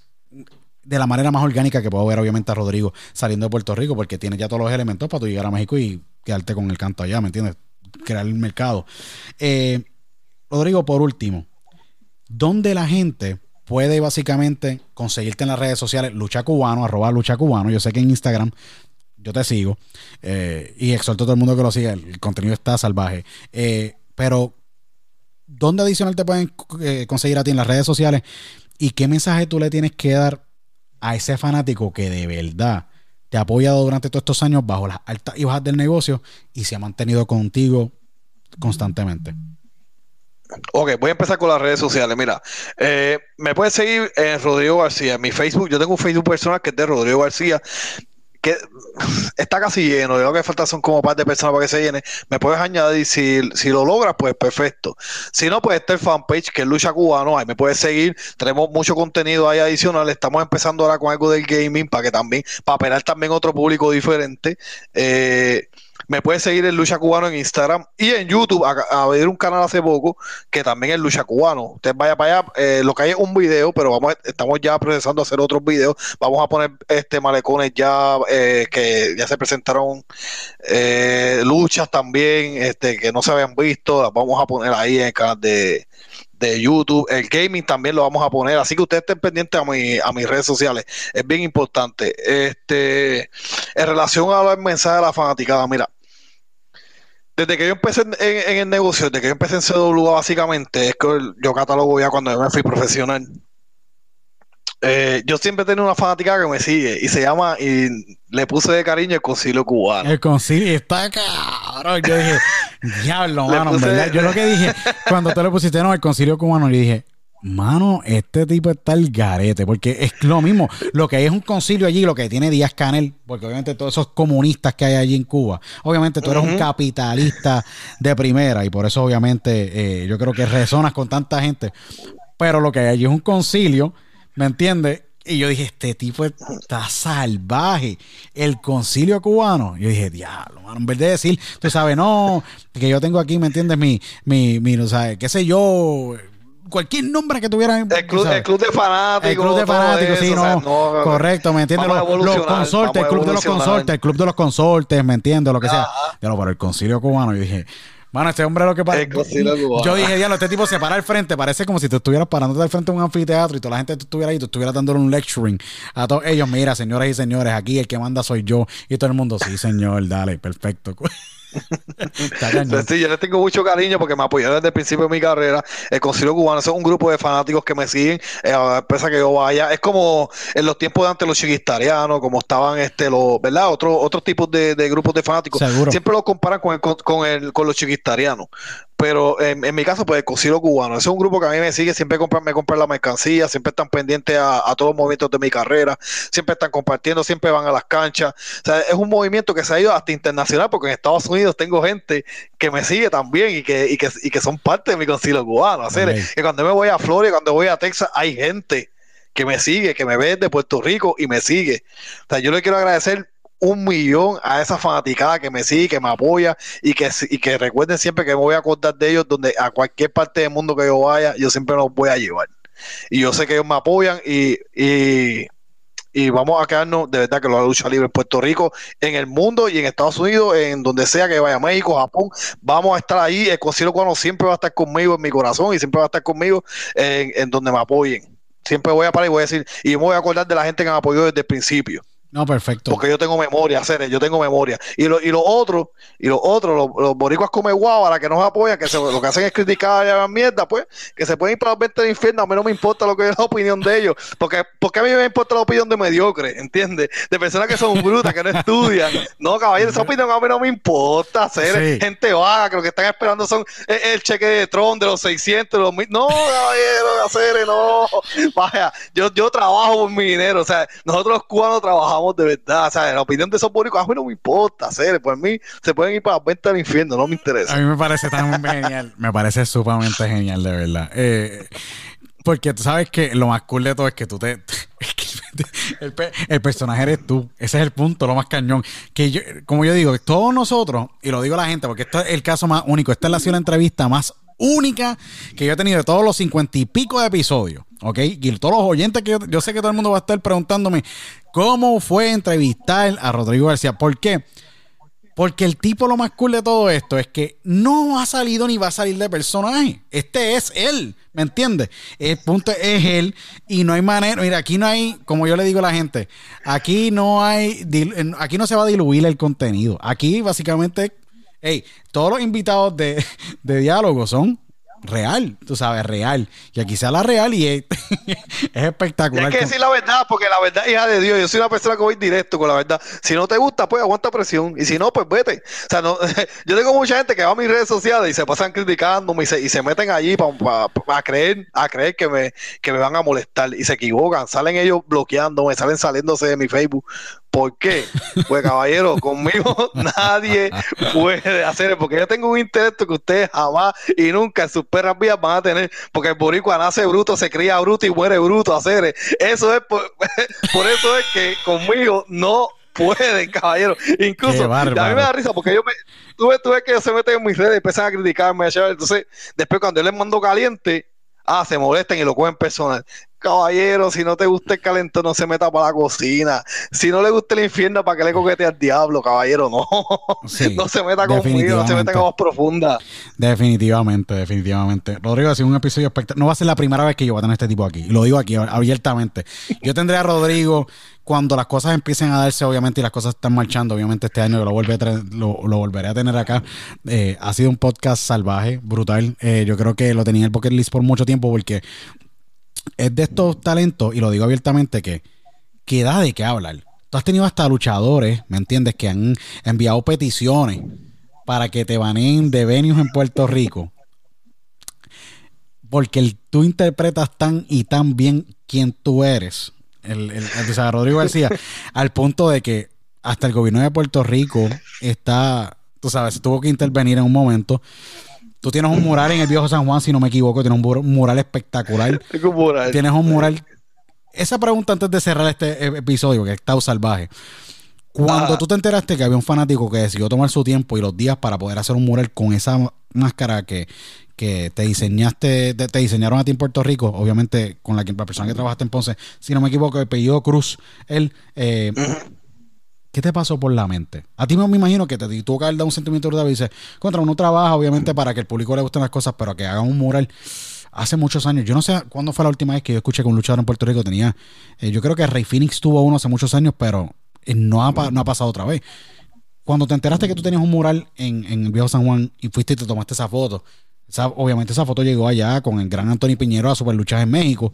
de la manera más orgánica que puedo ver obviamente a Rodrigo saliendo de Puerto Rico porque tiene ya todos los elementos para tú llegar a México y quedarte con el canto allá, ¿me entiendes? Crear el mercado. Eh, Rodrigo, por último, ¿dónde la gente puede básicamente conseguirte en las redes sociales Lucha Cubano, arroba Lucha Cubano? Yo sé que en Instagram yo te sigo eh, y exhorto a todo el mundo que lo siga. El contenido está salvaje. Eh, pero, ¿dónde adicional te pueden eh, conseguir a ti en las redes sociales? ¿Y qué mensaje tú le tienes que dar a ese fanático que de verdad te ha apoyado durante todos estos años bajo las altas y bajas del negocio y se ha mantenido contigo constantemente? Ok, voy a empezar con las redes sociales. Mira, me puedes seguir en Rodrigo García, en mi Facebook. Yo tengo un Facebook personal que es de Rodrigo García que está casi lleno, lo que falta son como par de personas para que se llene, me puedes añadir, si, si lo logras, pues perfecto. Si no, pues está el fanpage que es Lucha Cubano, ahí me puedes seguir, tenemos mucho contenido ahí adicional, estamos empezando ahora con algo del gaming para que también, para apelar también otro público diferente. Eh, me puedes seguir en Lucha Cubano en Instagram y en YouTube. A, ver un canal hace poco que también es Lucha Cubano. Usted vaya para allá. Eh, lo que hay es un video, pero vamos, estamos ya procesando hacer otros videos. Vamos a poner este malecones ya eh, que ya se presentaron eh, luchas también este que no se habían visto. Las vamos a poner ahí en el canal de, de YouTube. El gaming también lo vamos a poner. Así que ustedes estén pendientes a, mi, a mis redes sociales. Es bien importante. Este, en relación a los mensajes de la fanaticada, mira, desde que yo empecé en, el negocio, desde que yo empecé en CW, básicamente, es que yo catalogo ya cuando yo me fui profesional. Eh, yo siempre tengo una fanática que me sigue y se llama, y le puse de cariño el concilio cubano. El concilio está cabrón. Yo dije, [laughs] diablo, mano, Yo lo que dije, cuando tú le pusiste no, el concilio cubano, le dije, Mano, este tipo está el garete, porque es lo mismo. Lo que hay es un concilio allí, lo que tiene Díaz Canel, porque obviamente todos esos comunistas que hay allí en Cuba, obviamente tú eres un capitalista de primera y por eso obviamente eh, yo creo que resonas con tanta gente. Pero lo que hay allí es un concilio, ¿me entiendes? Y yo dije, este tipo está salvaje. El concilio cubano. Yo dije, diablo, mano, en vez de decir, tú sabes, no, que yo tengo aquí, ¿me entiendes? Mi, mi, mi, no sabes, qué sé yo, cualquier nombre que tuviera. El club, el club de fanáticos. El club de fanáticos, sí, no, o sea, no, Correcto, ¿me entiendes? Los, los consortes, el club de los consortes, el club de los consortes, ¿me entiendes? Lo que sea. Ajá. Pero para el concilio cubano, yo dije, mano, este hombre lo que pasa. [laughs] Yo dije, diablo, este tipo se para al frente, parece como si tú estuvieras parándote al frente de un anfiteatro y toda la gente estuviera ahí, tú estuvieras dándole un lecturing a todos ellos. Mira, señoras y señores, aquí el que manda soy yo. Y todo el mundo, sí, señor, dale, perfecto. [laughs] Sí, yo les tengo mucho cariño porque me apoyaron desde el principio de mi carrera. El Concilio Cubano es un grupo de fanáticos que me siguen, eh, a pesar que yo vaya. Es como en los tiempos de antes los chiquistarianos, como estaban este los, ¿verdad? Otros otros tipos de, de grupos de fanáticos. Seguro. Siempre los comparan con, el, con, con el, con los chiquistarianos. Pero en, en mi caso, pues el Concilio Cubano. Ese es un grupo que a mí me sigue, siempre compran, me compran la mercancía, siempre están pendientes a, a todos los movimientos de mi carrera, siempre están compartiendo, siempre van a las canchas. O sea, es un movimiento que se ha ido hasta internacional, porque en Estados Unidos tengo gente que me sigue también y que, y que, y que son parte de mi concilio cubano. Hacer, Ok. que cuando me voy a Florida, cuando voy a Texas, hay gente que me sigue, que me ve de Puerto Rico y me sigue. O sea, yo le quiero agradecer un millón a esa fanaticada que me sigue, que me apoya y que, y que recuerden siempre que me voy a acordar de ellos donde a cualquier parte del mundo que yo vaya, yo siempre los voy a llevar. Y yo sé que ellos me apoyan y, y, y vamos a quedarnos de verdad que la lucha libre en Puerto Rico, en el mundo y en Estados Unidos, en donde sea que vaya, México, Japón, vamos a estar ahí. El concilio cubano siempre va a estar conmigo en mi corazón y siempre va a estar conmigo en, en donde me apoyen. Siempre voy a parar y voy a decir, y me voy a acordar de la gente que me apoyó desde el principio. No, perfecto. Porque yo tengo memoria, Ceres, yo tengo memoria. Y lo, y lo otro, y lo otro, los, los boricuas come guava, que nos apoyan, que se- lo que hacen es criticar y hagan mierda, pues, que se pueden ir para los 20 del infierno, a mí no me importa lo que es la opinión de ellos, porque, porque a mí me importa la opinión de mediocre, ¿entiendes? De personas que son brutas, que no estudian. No, caballero, esa opinión a mí no me importa, Ceres. Sí. Gente vaga, que lo que están esperando son el, el cheque de Tron de los 600, de los mil. No, caballero, Ceres, no. Vaya, yo, yo trabajo por mi dinero, o sea, nosotros los cubanos trabajamos de verdad, o sea, la opinión de esos boricuas a mí no me importa, hacer, por mí se pueden ir para las ventas del infierno, no me A interesa. mí me parece tan [laughs] genial. Me parece sumamente genial, de verdad. Eh, porque tú sabes que lo más cool de todo es que tú te. [laughs] el, pe- el personaje eres tú. Ese es el punto, lo más cañón. Que yo, como yo digo, todos nosotros, y lo digo a la gente, porque esto es el caso más único. Esta es la, la entrevista más única que yo he tenido de todos los cincuenta y pico de episodios. ¿Ok? Y todos los oyentes que yo, yo sé que todo el mundo va a estar preguntándome cómo fue entrevistar a Rodrigo García. ¿Por qué? Porque el tipo lo más cool de todo esto es que no ha salido ni va a salir de personaje. Este es él, ¿me entiendes? El punto es él y no hay manera. Mira, aquí no hay, como yo le digo a la gente, aquí no hay, aquí no se va a diluir el contenido. Aquí básicamente, hey, todos los invitados de, de diálogo son real, tú sabes, real. Y aquí sale la real y es, [laughs] es Y espectacular. hay que decir la verdad, porque la verdad es hija de Dios. Yo soy una persona que voy directo con la verdad. Si no te gusta, pues aguanta presión. Y si no, pues vete. O sea, no, [laughs] yo tengo mucha gente que va a mis redes sociales y se pasan criticándome y se, y se meten allí para a creer, a creer que me, que me van a molestar. Y se equivocan. Salen ellos bloqueándome, salen saliéndose de mi Facebook. ¿Por qué? Pues caballero, [laughs] conmigo nadie puede hacer, porque yo tengo un intelecto que ustedes jamás y nunca en sus perras vías van a tener, porque el boricua nace bruto, se cría bruto y muere bruto, hacer. Eso es por, [laughs] por eso es que conmigo no pueden, caballero. Incluso a mí me da risa porque yo me tú ves, tú ves que se meten en mis redes y empiezan a criticarme, entonces después cuando yo les mando caliente, ah, se molestan y lo cogen personal. Caballero, si no te gusta el calentón, no se meta para la cocina. Si no le gusta el infierno, ¿para qué le coquete al diablo, caballero? No. Sí, [laughs] no se meta conmigo, no se meta en aguas profundas. Definitivamente, definitivamente. Rodrigo ha sido un episodio espectacular. No va a ser la primera vez que yo voy a tener este tipo aquí. Lo digo aquí abiertamente. Yo tendré a Rodrigo cuando las cosas empiecen a darse, obviamente, y las cosas están marchando. Obviamente, este año lo, traer- lo, lo volveré a tener acá. Eh, ha sido un podcast salvaje, brutal. Eh, yo creo que lo tenía en el Pocket List por mucho tiempo porque es de estos talentos, y lo digo abiertamente, que, que da de qué hablar. Tú has tenido hasta luchadores, ¿me entiendes?, que han enviado peticiones para que te baneen de venues en Puerto Rico. Porque el- tú interpretas tan y tan bien quién tú eres. El, el, el- o sea, Rodrigo García, [laughs] al punto de que hasta el gobierno de Puerto Rico está, tú sabes, tuvo que intervenir en un momento. Tú tienes un mural en el viejo San Juan, si no me equivoco, tienes un mur- mural espectacular. [laughs] Tengo moral. Tienes un mural esa pregunta antes de cerrar este e- episodio, que estado salvaje. Cuando Ah. tú te enteraste que había un fanático que decidió tomar su tiempo y los días para poder hacer un mural con esa máscara que, que te diseñaste, te, te diseñaron a ti en Puerto Rico, obviamente con la, que- la persona que trabajaste en Ponce, si no me equivoco, el apellido Cruz, él, eh, ¿qué te pasó por la mente? A ti me, imagino que te tuvo que haber un sentimiento brutal y dices, contra uno trabaja obviamente para que el público le gusten las cosas, pero que hagan un mural hace muchos años. Yo no sé cuándo fue la última vez que yo escuché que un luchador en Puerto Rico tenía. eh, yo creo que Rey Phoenix tuvo uno hace muchos años, pero eh, no, ha, pasado otra vez. Cuando te enteraste que tú tenías un mural en, en el viejo San Juan y fuiste y te tomaste esa foto, obviamente esa foto llegó allá con el gran Anthony Piñero a Super Luchas en México.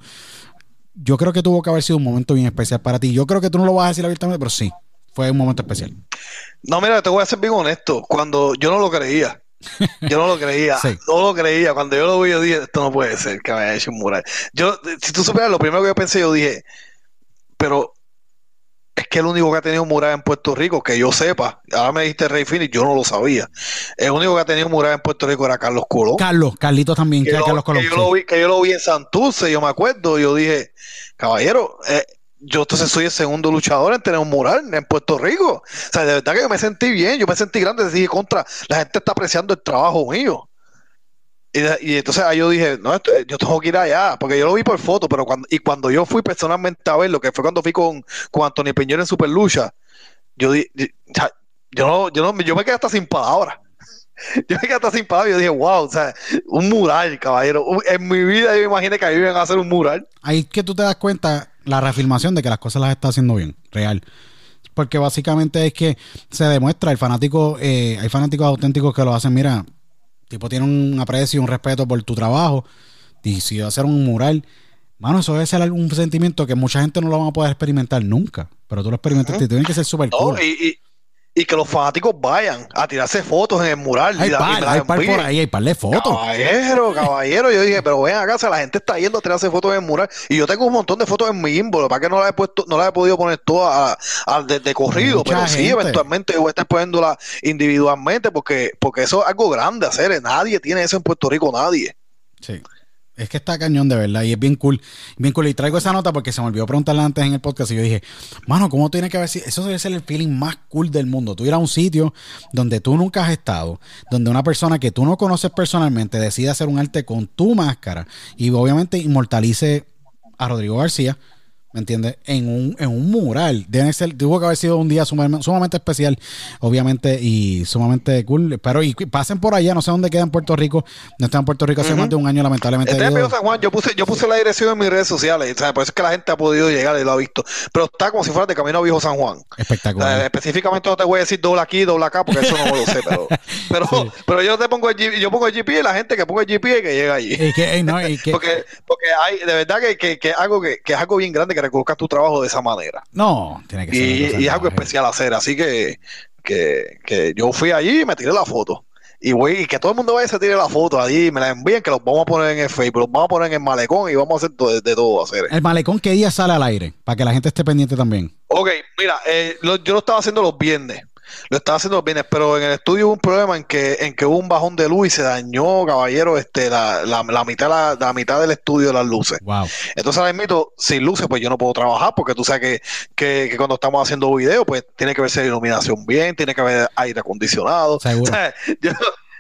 Yo creo que tuvo que haber sido un momento bien especial para ti. Yo creo que tú no lo vas a decir abiertamente, pero sí, fue un momento especial. No, mira, te voy a ser bien honesto. Cuando yo no lo creía, yo no lo creía, [laughs] Sí. no lo creía. Cuando yo lo vi, yo dije, esto no puede ser que me haya hecho un mural. Yo, si tú supieras, lo primero que yo pensé, yo dije, pero es que el único que ha tenido un mural en Puerto Rico, que yo sepa, ahora me dijiste Rey Phoenix, yo no lo sabía. El único que ha tenido un mural en Puerto Rico era Carlos Colón. Carlos, Carlitos también, que, que, yo, Carlos Colón. que yo sí. lo vi, que yo lo vi en Santurce, yo me acuerdo, yo dije, caballero, eh, yo entonces soy el segundo luchador en tener un mural en Puerto Rico. O sea, de verdad que yo me sentí bien, yo me sentí grande, dije, contra, la gente está apreciando el trabajo mío. Y, entonces ahí yo dije, no, esto- yo tengo que ir allá, porque yo lo vi por foto, pero cuando, y cuando yo fui personalmente a verlo, que fue cuando fui con, con Antonio Piñero en Super Lucha, yo di- di- o sea, yo no, yo no, yo me quedé hasta sin palabras. [laughs] Yo me quedé hasta sin palabras yo dije, wow, o sea, un mural, caballero. En mi vida yo me imaginé que a mí me iban a hacer un mural. ahí que tú te das cuenta la reafirmación de que las cosas las está haciendo bien, real. Porque básicamente es que se demuestra el fanático, eh, hay fanáticos auténticos que lo hacen, mira, tipo tiene un aprecio, un respeto por tu trabajo, y si va a hacer un mural, mano, eso debe ser algún sentimiento que mucha gente no lo van a poder experimentar nunca, pero tú lo experimentaste y tiene que ser súper ¿no? cool. Y, y- y que los fanáticos vayan a tirarse fotos en el mural. y la- y par, hay par por envíen. ahí, hay par de fotos. Caballero, [laughs] caballero, yo dije, pero ven acá, sea, la gente está yendo a tirarse fotos en el mural y yo tengo un montón de fotos en mi inbox, para que no las he puesto, no las he podido poner todas a- a- de, de corrido, Mucha pero sí, eventualmente voy a estar poniéndolas individualmente porque, porque eso es algo grande hacer, nadie tiene eso en Puerto Rico, nadie. Sí. Es que está cañón de verdad y es bien cool. Bien cool. Y traigo esa nota porque se me olvidó preguntarla antes en el podcast y yo dije, mano, ¿cómo tiene que haber sido? Eso debe ser el feeling más cool del mundo. Tú ir a un sitio donde tú nunca has estado, donde una persona que tú no conoces personalmente decide hacer un arte con tu máscara y obviamente inmortalice a Rodrigo García. ¿Me entiendes? En un, en un mural. Debe ser, tuvo que haber sido un día sumamente, sumamente especial, obviamente, y sumamente cool. Pero y pasen por allá, no sé dónde queda en Puerto Rico. No está en Puerto Rico hace más de un año, lamentablemente. San Juan, yo puse, yo puse la dirección en mis redes sociales, o sea, por eso es que la gente ha podido llegar y lo ha visto. Pero está como si fuera de camino a Viejo San Juan. O Espectacular. sea, específicamente no te voy a decir doble aquí, doble acá, porque eso no lo sé, pero, [laughs] pero, pero yo te pongo el G- yo pongo el GP y la gente que ponga el GP y que llega allí. Y que, ey, no, y que- [laughs] Porque, porque hay, de verdad que, que, que algo que, que es algo bien grande que reconozcas tu trabajo de esa manera. no, tiene que ser. Y, es algo especial hacer, así que, que, que yo fui allí y me tiré la foto. Y voy, y que todo el mundo vaya y se tire la foto allí, y me la envíen, que los vamos a poner en el Facebook, los vamos a poner en el malecón y vamos a hacer todo- de, todo hacer. El malecón, ¿qué día sale al aire? Para que la gente esté pendiente también. Ok, mira, eh, lo- yo lo estaba haciendo los viernes. Lo estaba haciendo viernes, pero en el estudio hubo un problema en que, en que hubo un bajón de luz y se dañó, caballero, este, la, la, la mitad, la, la mitad del estudio de las luces. Wow. Entonces ahora mismo, sin luces, pues yo no puedo trabajar, porque tú sabes que, que, que cuando estamos haciendo video, pues tiene que verse iluminación bien, tiene que haber aire acondicionado. Seguro. [laughs] O sea, yo,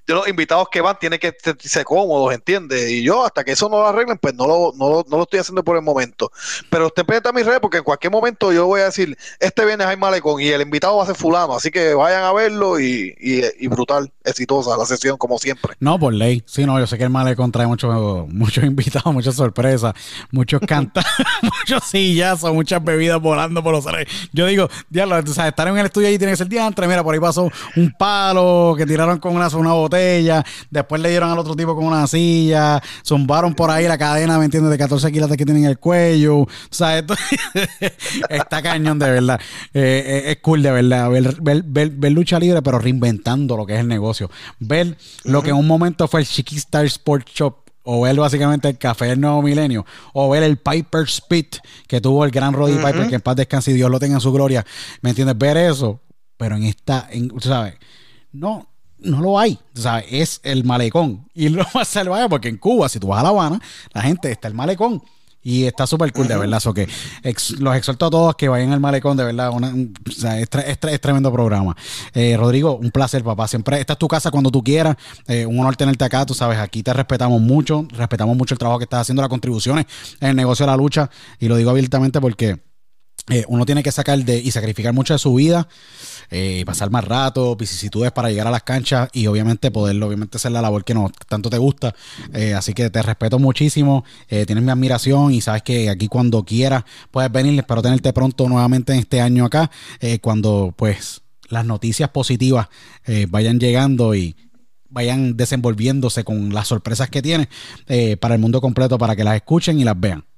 yo los invitados que van tienen que sentirse cómodos, ¿entiendes? Y yo, hasta que eso no lo arreglen, pues no lo, no, no lo estoy haciendo por el momento. Pero usted pendiente a mis redes, porque en cualquier momento yo voy a decir, este viernes hay malecón y el invitado va a ser fulano, así que vayan a verlo y, y, brutal, exitosa la sesión, como siempre. No, por ley. Sí, no, yo sé que el malecón trae muchos muchos invitados, muchas sorpresas, muchos cantas, [laughs] muchos sillazos, muchas bebidas volando por los aires. Yo digo, diablo, o estar en el estudio ahí tiene que ser diantre. Mira, por ahí pasó un palo que tiraron con una, una botella, después le dieron al otro tipo con una silla, zumbaron por ahí la cadena, ¿me entiendes? De 14 kilos que tienen en el cuello. O sea, esto [laughs] está cañón de verdad. Eh, eh, es cool de verdad ver, ver, ver- ver lucha libre, pero reinventando lo que es el negocio. Ver lo que en un momento fue el Chiqui Star Sports Shop. O ver básicamente el café del nuevo milenio. O ver el Piper Spit que tuvo el gran Roddy Piper, que en paz descanse y Dios lo tenga en su gloria. ¿Me entiendes? Ver eso. Pero en esta, en, ¿sabes? No, no lo hay. tú ¿Sabes? Es el malecón. Y lo más salvaje porque en Cuba, si tú vas a La Habana, la gente está el malecón. Y está súper cool, de verdad. So que los exhorto a todos que vayan al malecón, de verdad. o sea, es, es, tremendo programa. Eh, Rodrigo, un placer, papá. Siempre esta es tu casa cuando tú quieras. Eh, un honor tenerte acá. Tú sabes, aquí te respetamos mucho. Respetamos mucho el trabajo que estás haciendo, las contribuciones en el negocio de la lucha. Y lo digo abiertamente porque eh, uno tiene que sacar de y sacrificar mucho de su vida, eh, pasar más rato, vicisitudes para llegar a las canchas y obviamente poderlo, obviamente hacer la labor que no tanto te gusta. Eh, así que te respeto muchísimo, tienes mi admiración y sabes que aquí cuando quieras puedes venir. Espero tenerte pronto nuevamente en este año acá, cuando pues las noticias positivas vayan llegando y vayan desenvolviéndose con las sorpresas que tiene para el mundo completo para que las escuchen y las vean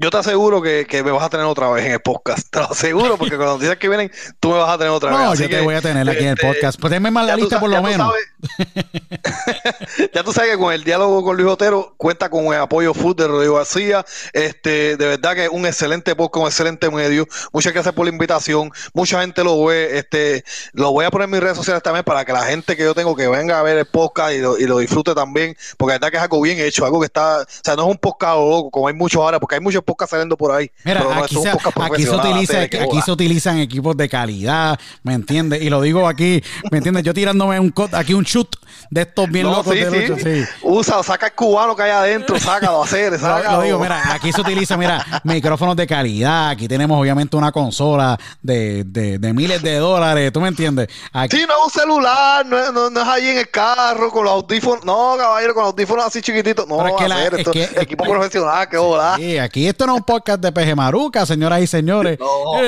yo te aseguro que, que, me vas a tener otra vez en el podcast. [laughs] Te lo aseguro, porque las noticias que vienen, tú me vas a tener otra vez. No, yo te voy a tener aquí en el este, podcast. Pues denme más la lista por lo menos. [laughs] ya tú sabes que con el diálogo con Luis Otero cuenta con el apoyo full de Rodrigo García. Este, de verdad que es un excelente podcast, un excelente medio. Muchas gracias por la invitación. Mucha gente lo ve. Este, lo voy a poner en mis redes sociales también para que la gente que yo tengo que venga a ver el podcast y lo, y lo disfrute también. Porque la verdad que es algo bien hecho, algo que está, o sea, no es un podcast loco, como hay muchos ahora, porque hay muchos podcast saliendo por ahí. Mira, aquí, se, aquí, se utiliza, aquí se utilizan equipos de calidad, ¿me entiendes? Y lo digo aquí, ¿me entiendes? Yo tirándome un aquí un shoot de estos bien locos sí, de lucha, sí. Usa, saca el cubano que hay adentro, [laughs] sácalo, hacer, sácalo. Lo, digo, mira, aquí se utiliza, mira, micrófonos de calidad, aquí tenemos obviamente una consola de, de, de miles de dólares, ¿tú me entiendes? Aquí... Sí, no es un celular, no, no, no, es ahí en el carro con los audífonos, no, caballero, con los audífonos así chiquititos, no, es que la, hacer, esto, es que, equipo profesional, qué hola. Sí, aquí esto no es un podcast de Peje Maruca, señoras y señores. No,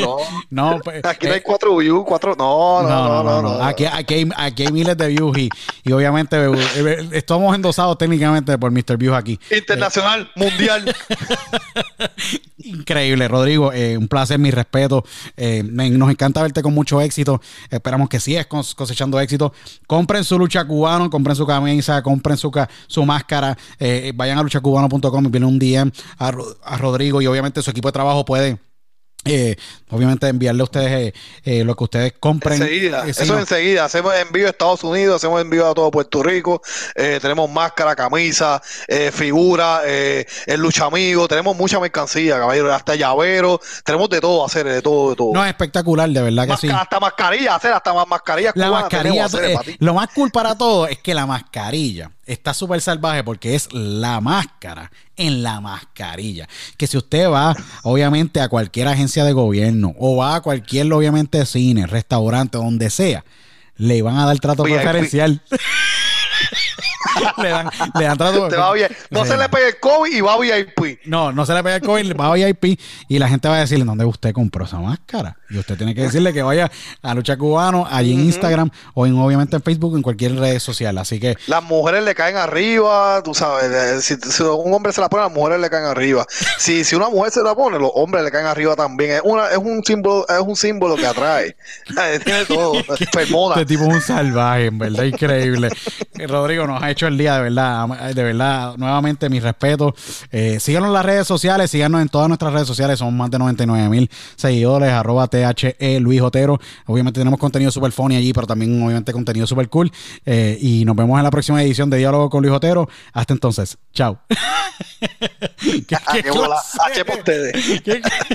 no. [laughs] no pues, aquí no hay eh, cuatro views, cuatro, no, no, no, no. Aquí, aquí, hay, aquí hay miles de views y, y obviamente eh, eh, estamos endosados técnicamente por Mr. Views aquí. Internacional, mundial. [laughs] Increíble, Rodrigo. un placer, mi respeto. nos encanta verte con mucho éxito. Esperamos que sigas cosechando éxito. Compren su lucha cubano, compren su camisa, compren su, su máscara. vayan a luchacubano.com y vienen un DM a, a Rodrigo y obviamente su equipo de trabajo puede eh, obviamente enviarle a ustedes eh, eh, lo que ustedes compren. Enseguida, eso enseguida. Hacemos envío a Estados Unidos, hacemos envío a todo Puerto Rico. tenemos máscara, camisa, figura, el lucha amigo. Tenemos mucha mercancía, caballero. Hasta llavero. Tenemos de todo hacer, de todo, de todo. No, es espectacular, de verdad que sí. Hasta mascarilla, hacer hasta más mascarillas. La mascarilla, lo más cool para todo es que la mascarilla está súper salvaje porque es la máscara en la mascarilla. Que si usted va, obviamente, a cualquier agencia de gobierno o va a cualquier, obviamente, cine, restaurante, donde sea, le van a dar trato preferencial. [laughs] le dan, le dan trato. No se le pega el COVID y va a VIP. No, no se le pega el COVID, va a VIP y la gente va a decirle dónde usted compró esa máscara. Y usted tiene que decirle que vaya a Lucha Cubano, allí en Instagram o en obviamente en Facebook, en cualquier red social. Así que. Las mujeres le caen arriba, tú sabes. Si, un hombre se la pone, las mujeres le caen arriba. Si, si una mujer se la pone, los hombres le caen arriba también. Es, una, es un símbolo, es un símbolo que atrae. [laughs] Tiene todo. [laughs] Este tipo es un salvaje, en verdad, increíble. Rodrigo nos ha hecho el día, de verdad. De verdad, nuevamente mi respeto. Eh, síganos en las redes sociales, síganos en todas nuestras redes sociales. Somos más de 99 mil seguidores, arroba THE Luis Otero. Obviamente tenemos contenido super funny allí, pero también obviamente contenido super cool. Eh, y nos vemos en la próxima edición de Diálogo con Luis Otero. Hasta entonces. Chao. [laughs] ¿Qué, qué, [laughs]